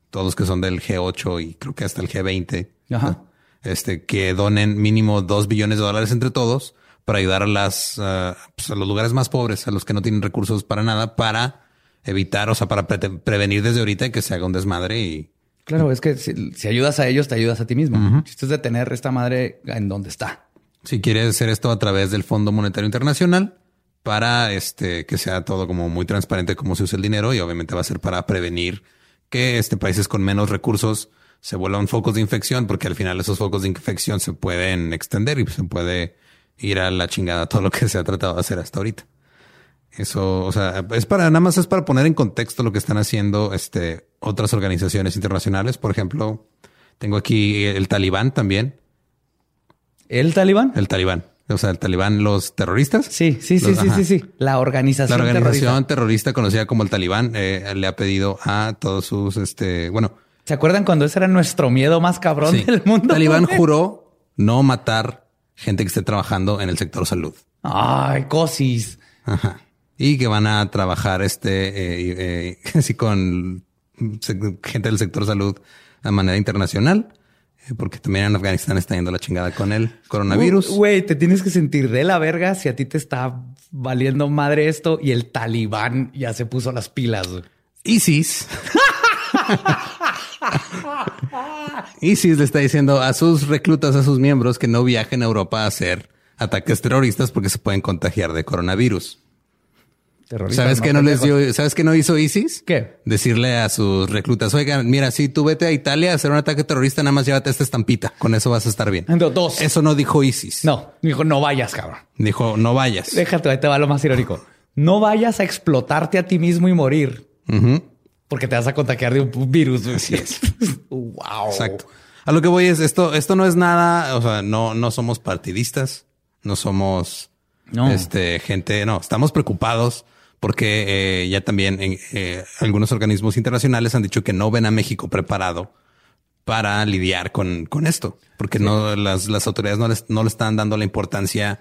todos que son del G8 y creo que hasta el G20, Ajá. este, que donen mínimo dos billones de dólares entre todos para ayudar a las pues, a los lugares más pobres, a los que no tienen recursos para nada, para evitar, o sea, para pre- prevenir desde ahorita que se haga un desmadre y Claro, es que si, si ayudas a ellos, te ayudas a ti mismo. El chiste es de tener esta madre en donde está. si quieres hacer esto a través del Fondo Monetario Internacional para este que sea todo como muy transparente cómo se usa el dinero y obviamente va a ser para prevenir que este países con menos recursos se vuelvan focos de infección porque al final esos focos de infección se pueden extender y se puede ir a la chingada todo lo que se ha tratado de hacer hasta ahorita. Eso, o sea, es para nada más es para poner en contexto lo que están haciendo este otras organizaciones internacionales. Por ejemplo, tengo aquí el Talibán también. ¿El talibán? El Talibán. O sea, el Talibán, los terroristas. Sí, sí, sí, Los- sí, ajá. sí, sí. La organización, La organización terrorista. terrorista. conocida como el Talibán eh, le ha pedido a todos sus, este, bueno, ¿Se acuerdan cuando ese era nuestro miedo más cabrón sí, del mundo? Talibán güey? juró no matar gente que esté trabajando en el sector salud. Ay, cosis. Ajá. Y que van a trabajar este, eh, eh, así con gente del sector salud de manera internacional, porque también en Afganistán está yendo la chingada con el coronavirus. Güey, te tienes que sentir de la verga si a ti te está valiendo madre esto y el talibán ya se puso las pilas. ISIS. ISIS le está diciendo a sus reclutas, a sus miembros, que no viajen a Europa a hacer ataques terroristas porque se pueden contagiar de coronavirus. Terroristas ¿Sabes más qué no les dio? ¿Sabes qué no hizo ISIS? ¿Qué? Decirle a sus reclutas, oigan, mira, si tú vete a Italia a hacer un ataque terrorista, nada más llévate esta estampita. Con eso vas a estar bien. No, dos. Eso no dijo ISIS. No, dijo, no vayas, cabrón. Dijo, no vayas. Déjate, ahí te va lo más irónico. No vayas a explotarte a ti mismo y morir porque te vas a contagiar de un virus. Así es. wow. Exacto. A lo que voy es esto, esto no es nada, o sea, no, no somos partidistas, no somos No. este gente, no, estamos preocupados porque eh, ya también en, eh, algunos organismos internacionales han dicho que no ven a México preparado para lidiar con, con esto, porque no las, las autoridades no, les, no le están dando la importancia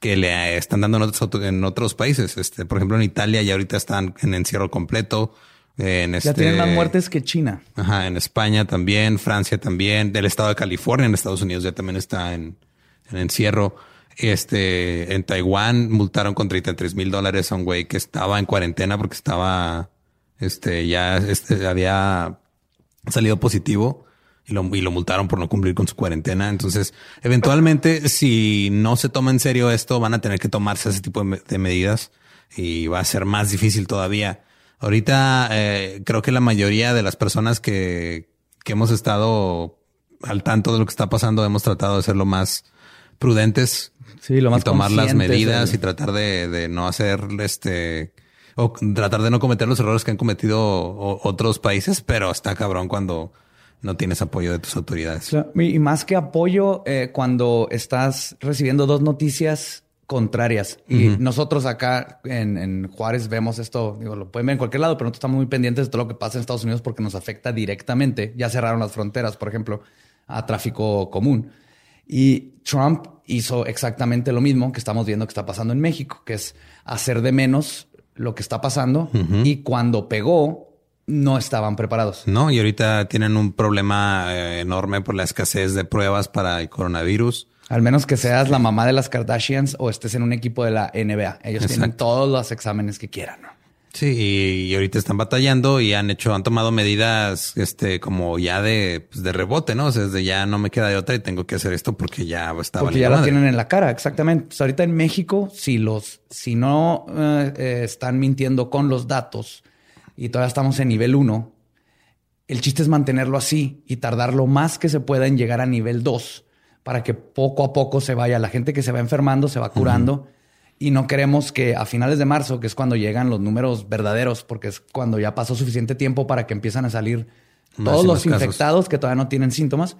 que le están dando en otros, en otros países. Este, por ejemplo, en Italia ya ahorita están en encierro completo. En Ya este, tienen más muertes que China. Ajá, en España también, Francia también, del estado de California, en Estados Unidos ya también está en, en encierro. Este, en Taiwán multaron con 33 mil dólares a un güey que estaba en cuarentena porque estaba, este, ya este, había salido positivo y lo, y lo multaron por no cumplir con su cuarentena. Entonces, eventualmente, si no se toma en serio esto, van a tener que tomarse ese tipo de, me- de medidas y va a ser más difícil todavía. Ahorita, eh, creo que la mayoría de las personas que, que hemos estado al tanto de lo que está pasando, hemos tratado de ser lo más prudentes Sí, lo más y tomar las medidas el- y tratar de, de no hacer este o tratar de no cometer los errores que han cometido otros países, pero está cabrón cuando no tienes apoyo de tus autoridades. Y más que apoyo, eh, cuando estás recibiendo dos noticias contrarias. Y nosotros acá en, en Juárez vemos esto, digo, lo pueden ver en cualquier lado, pero nosotros estamos muy pendientes de todo lo que pasa en Estados Unidos porque nos afecta directamente. Ya cerraron las fronteras, por ejemplo, a tráfico común. Y Trump hizo exactamente lo mismo que estamos viendo que está pasando en México, que es hacer de menos lo que está pasando. Y cuando pegó, no estaban preparados. No, y ahorita tienen un problema eh, enorme por la escasez de pruebas para el coronavirus. Al menos que seas la mamá de las Kardashians o estés en un equipo de la NBA. Ellos tienen todos los exámenes que quieran. ¿no? Sí, y, ahorita están batallando y han hecho, han tomado medidas, este, como ya de, pues, de rebote, ¿no? O sea, desde ya no me queda de otra y tengo que hacer esto porque ya está Porque ya la madre. tienen en la cara, exactamente. Pues ahorita en México, si los, si no eh, eh, están mintiendo con los datos y todavía estamos en nivel 1, el chiste es mantenerlo así y tardar lo más que se pueda en llegar a nivel 2 para que poco a poco se vaya. La gente que se va enfermando se va curando y no queremos que a finales de marzo, que es cuando llegan los números verdaderos, porque es cuando ya pasó suficiente tiempo para que empiezan a salir Más todos los casos. infectados que todavía no tienen síntomas,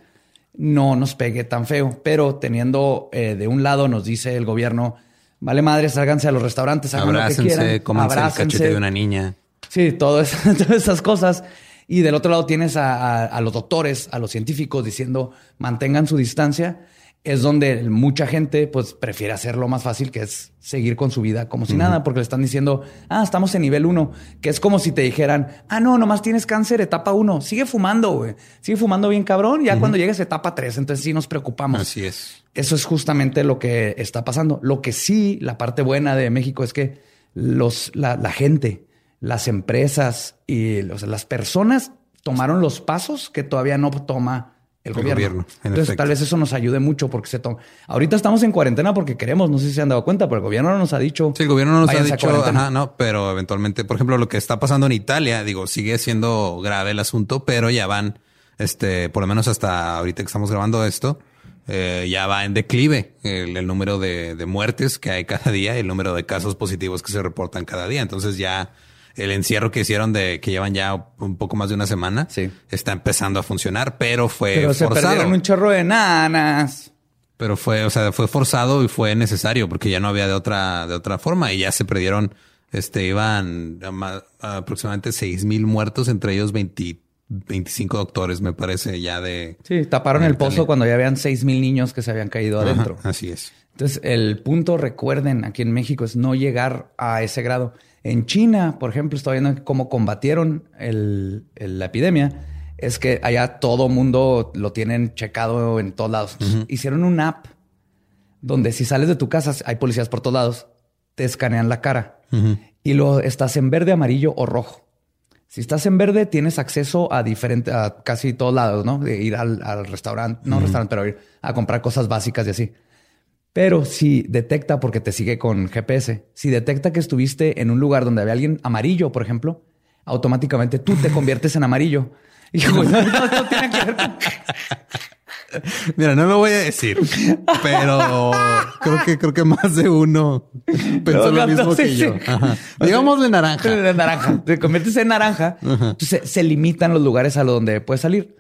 no nos pegue tan feo. Pero teniendo eh, de un lado nos dice el gobierno, vale madre, sálganse a los restaurantes, hagan lo que Abrácense, quieran, cómanse el abrácense". cachete de una niña. Sí, todo eso- todas esas cosas. Y del otro lado tienes a, a- a los doctores, a los científicos diciendo mantengan su distancia. Es donde mucha gente pues prefiere hacerlo más fácil, que es seguir con su vida como si nada, porque le están diciendo, ah, estamos en nivel 1, que es como si te dijeran, ah, no, nomás tienes cáncer, etapa 1, sigue fumando, güey, sigue fumando bien cabrón, ya cuando llegues a etapa 3, entonces sí nos preocupamos. Así es. Eso es justamente lo que está pasando. Lo que sí, la parte buena de México es que los, la, la gente, las empresas y o sea, las personas tomaron los pasos que todavía no toma el, El gobierno. gobierno, en Entonces, efecto. tal vez eso nos ayude mucho porque se toma. Ahorita estamos en cuarentena porque queremos, no sé si se han dado cuenta, pero el gobierno no nos ha dicho. Sí, el gobierno no nos ha "Váyanse a dicho, cuarentena". ajá, no, pero eventualmente, por ejemplo, lo que está pasando en Italia, digo, sigue siendo grave el asunto, pero ya van, este, por lo menos hasta ahorita que estamos grabando esto, eh, ya va en declive el, el número de, de muertes que hay cada día y el número de casos positivos que se reportan cada día. Entonces ya el encierro que hicieron de que llevan ya un poco más de una semana Sí. está empezando a funcionar, pero fue Pero se forzado. perdieron un chorro de nanas. Pero fue, o sea, fue forzado y fue necesario porque ya no había de otra, de otra forma y ya se perdieron, este, iban a ma- a aproximadamente seis mil muertos, entre ellos 20 25 doctores, me parece, ya de. Sí, taparon de el pozo Italia. cuando ya habían seis mil niños que se habían caído Ajá, adentro. así es. Entonces, el punto, recuerden, aquí en México es no llegar a ese grado. En China, por ejemplo, estoy viendo cómo combatieron el- el- la epidemia. Es que allá todo mundo lo tienen checado en todos lados. Hicieron una app donde si sales de tu casa, hay policías por todos lados, te escanean la cara y lo estás en verde, amarillo o rojo. Si estás en verde, tienes acceso a diferentes, a casi todos lados, ¿no? De ir al, al restaurante, no restaurante, pero ir a comprar cosas básicas y así. Pero si detecta, porque te sigue con GPS, si detecta que estuviste en un lugar donde había alguien amarillo, por ejemplo, automáticamente tú te conviertes en amarillo. Y no, no, no tiene que ver con- Mira, no lo voy a decir, pero creo que creo que más de uno pensó Lo lo mismo que yo. sí. Ajá. Digámosle naranja. De naranja. Te conviertes en naranja. Entonces se, se limitan los lugares a lo donde puedes salir.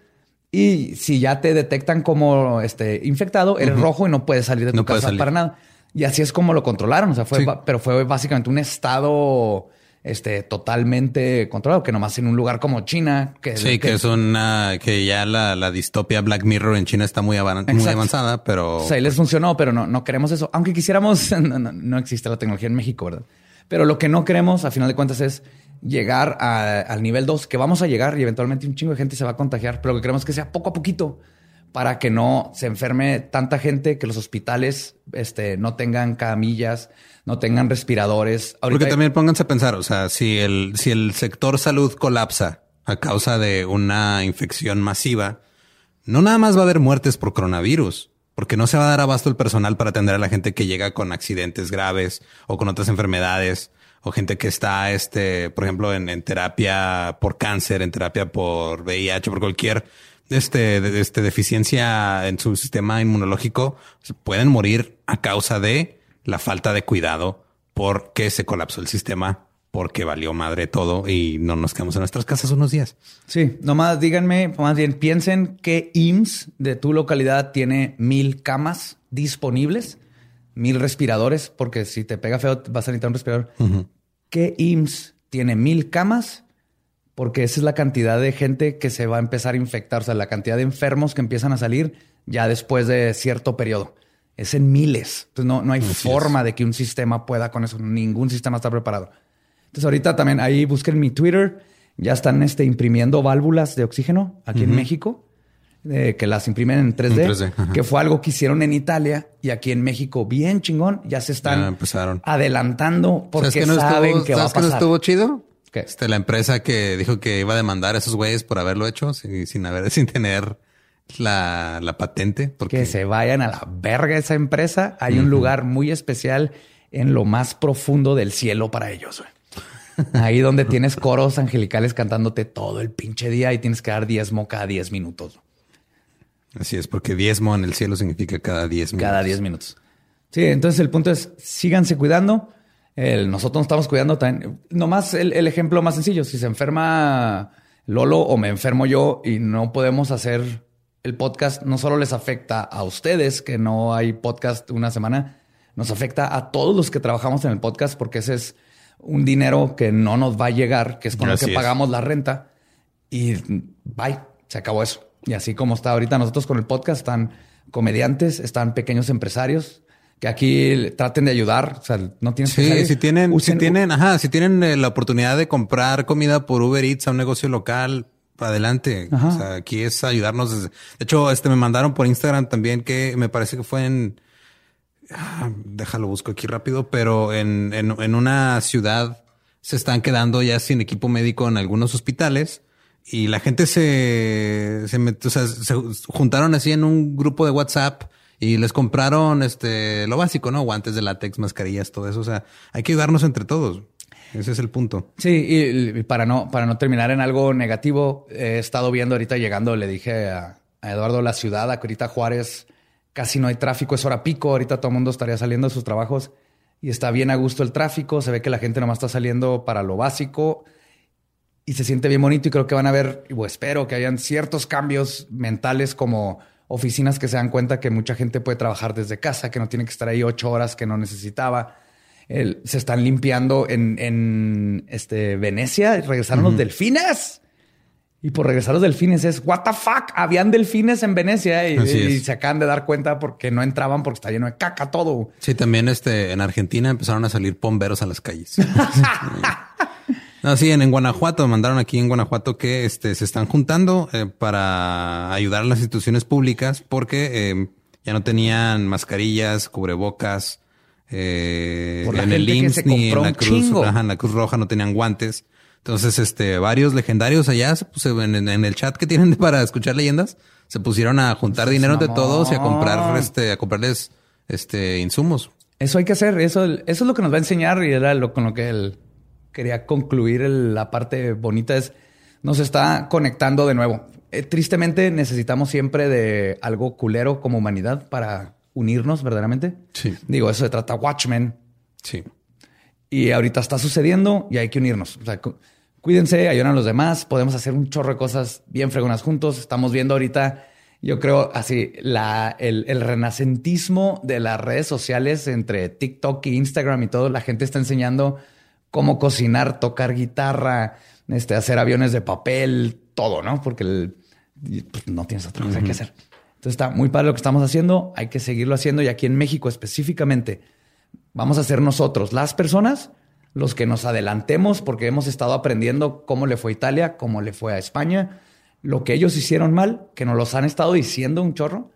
Y si ya te detectan como este, infectado, eres rojo y no puedes salir de tu No casa para nada. Y así es como lo controlaron. O sea, fue, Sí. pero fue básicamente un estado este, totalmente controlado, que nomás en un lugar como China, que, Sí, que es una que ya la, la distopia Black Mirror en China está muy, avan- muy Exacto. avanzada, pero O sea, ahí les funcionó, pero no, no queremos eso. Aunque quisiéramos, no, no- no existe la tecnología en México, ¿verdad? Pero lo que no queremos, a final de cuentas, es llegar a- al nivel 2, que vamos a llegar y eventualmente un chingo de gente se va a contagiar, pero lo que queremos es que sea poco a poquito para que no se enferme tanta gente, que los hospitales este, no tengan camillas, no tengan respiradores. Porque también pónganse a pensar, o sea, si el, si el sector salud colapsa a causa de una infección masiva, no nada más va a haber muertes por coronavirus, porque no se va a dar abasto el personal para atender a la gente que llega con accidentes graves o con otras enfermedades o gente que está, este, por ejemplo, en, en terapia por cáncer, en terapia por VIH, por cualquier este, de- este deficiencia en su sistema inmunológico, pueden morir a causa de la falta de cuidado porque se colapsó el sistema, porque valió madre todo y no nos quedamos en nuestras casas unos días. Sí, nomás díganme, más bien piensen que IMSS de tu localidad tiene mil camas disponibles, mil respiradores, porque si te pega feo vas a necesitar un respirador. ¿Qué IMSS tiene mil camas? Porque esa es la cantidad de gente que se va a empezar a infectar, o sea, la cantidad de enfermos que empiezan a salir ya después de cierto periodo. Es en miles. Entonces no, no hay Así forma de que un sistema pueda con eso. Ningún sistema está preparado. Entonces ahorita también ahí busquen mi Twitter. Ya están este, imprimiendo válvulas de oxígeno aquí en México, eh, que las imprimen en 3D, En 3D, ajá. que fue algo que hicieron en Italia y aquí en México bien chingón. Ya se están Ya adelantando porque ¿Sabes qué no saben estuvo, que va a ¿sabes qué no pasar. estuvo chido? ¿Qué? Este, la empresa que dijo que iba a demandar a esos güeyes por haberlo hecho sin, sin haber, sin tener la, la patente. Porque que se vayan a la verga esa empresa. Hay un lugar muy especial en lo más profundo del cielo para ellos. güey. Ahí donde tienes coros angelicales cantándote todo el pinche día y tienes que dar diezmo cada 10 minutos. así es, porque diezmo en el cielo significa cada diez minutos. Cada 10 minutos. Sí, entonces el punto es síganse cuidando. El- nosotros nos estamos cuidando también. Nomás el, el ejemplo más sencillo. Si se enferma Lolo o me enfermo yo y no podemos hacer el podcast, no solo les afecta a ustedes que no hay podcast una semana, nos afecta a todos los que trabajamos en el podcast porque ese es un dinero que no nos va a llegar, que es con Así lo que es. pagamos la renta. Y bye, se acabó eso. Y así como está ahorita nosotros con el podcast, están comediantes, están pequeños empresarios que aquí traten de ayudar. O sea, no tienes que salir. si tienen, si tienen, ajá, si tienen eh, la oportunidad de comprar comida por Uber Eats a un negocio local, adelante. Ajá. O sea, aquí es ayudarnos. desde- De hecho, este me mandaron por Instagram también que me parece que fue en, ah, déjalo busco aquí rápido, pero en, en, en una ciudad se están quedando ya sin equipo médico en algunos hospitales y la gente se, se, met- o sea, se juntaron así en un grupo de WhatsApp y les compraron este lo básico, ¿no? Guantes de látex, mascarillas, todo eso. O sea, hay que ayudarnos entre todos. Ese es el punto. Sí, y, para no, para no terminar en algo negativo, he estado viendo ahorita llegando, le dije a, Eduardo la ciudad, a Corita Juárez, casi no hay tráfico, es hora pico, ahorita todo el mundo estaría saliendo de sus trabajos y está bien a gusto el tráfico, se ve que la gente nomás está saliendo para lo básico y se siente bien bonito y creo que van a ver, o espero que hayan ciertos cambios mentales como oficinas que se dan cuenta que mucha gente puede trabajar desde casa, que no tiene que estar ahí ocho horas que no necesitaba. se están limpiando en, en este, Venecia, regresaron los delfines. Y por regresar los delfines es, what the fuck, habían delfines en Venecia y, se acaban de dar cuenta porque no entraban porque está lleno de caca todo. Sí, también este, en Argentina empezaron a salir pomberos a las calles. no, sí, en, Guanajuato, mandaron aquí en Guanajuato que este, se están juntando eh, para ayudar a las instituciones públicas porque eh, ya no tenían mascarillas, cubrebocas, eh, en el IMSS ni en la, Cruz, en la Cruz Roja no tenían guantes. Entonces, este, varios legendarios allá en, el chat que tienen para escuchar leyendas, se pusieron a juntar dinero de todos y a comprar, este, a comprarles, este, insumos. Eso hay que hacer. Eso, eso es lo que nos va a enseñar y era lo con lo que él quería concluir la parte bonita es nos está conectando de nuevo. Eh, tristemente necesitamos siempre de algo culero como humanidad para unirnos verdaderamente. Sí. Digo, eso se trata Watchmen. Sí. Y ahorita está sucediendo y hay que unirnos. O sea, cuídense, ayuden a los demás, podemos hacer un chorro de cosas bien fregonas juntos. Estamos viendo ahorita, yo creo, así, la, el, el renacentismo de las redes sociales entre TikTok e Instagram y todo. La gente está enseñando cómo cocinar, tocar guitarra, este, hacer aviones de papel, todo, ¿no? Porque pues, no tienes otra cosa que hacer. Entonces está muy padre lo que estamos haciendo, hay que seguirlo haciendo y aquí en México específicamente vamos a ser nosotros, las personas, los que nos adelantemos porque hemos estado aprendiendo cómo le fue a Italia, cómo le fue a España, lo que ellos hicieron mal, que nos los han estado diciendo un chorro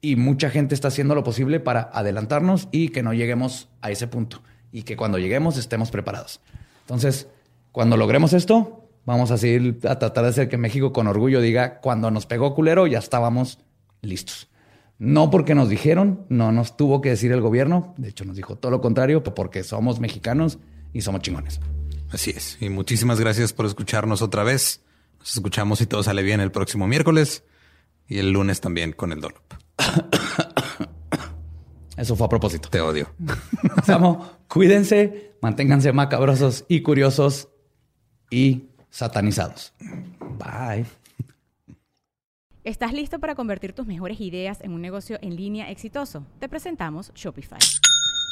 y mucha gente está haciendo lo posible para adelantarnos y que no lleguemos a ese punto y que cuando lleguemos estemos preparados. Entonces, cuando logremos esto, vamos a seguir a tratar de hacer que México con orgullo diga, cuando nos pegó culero ya estábamos listos. No porque nos dijeron, no nos tuvo que decir el gobierno, de hecho nos dijo todo lo contrario, porque somos mexicanos y somos chingones. Así es. Y muchísimas gracias por escucharnos otra vez. Nos escuchamos y todo sale bien el próximo miércoles y el lunes también con el Dolop. Eso fue a propósito. Te odio. Samo, cuídense, manténganse macabrosos y curiosos y satanizados. Bye. ¿Estás listo para convertir tus mejores ideas en un negocio en línea exitoso? Te presentamos Shopify.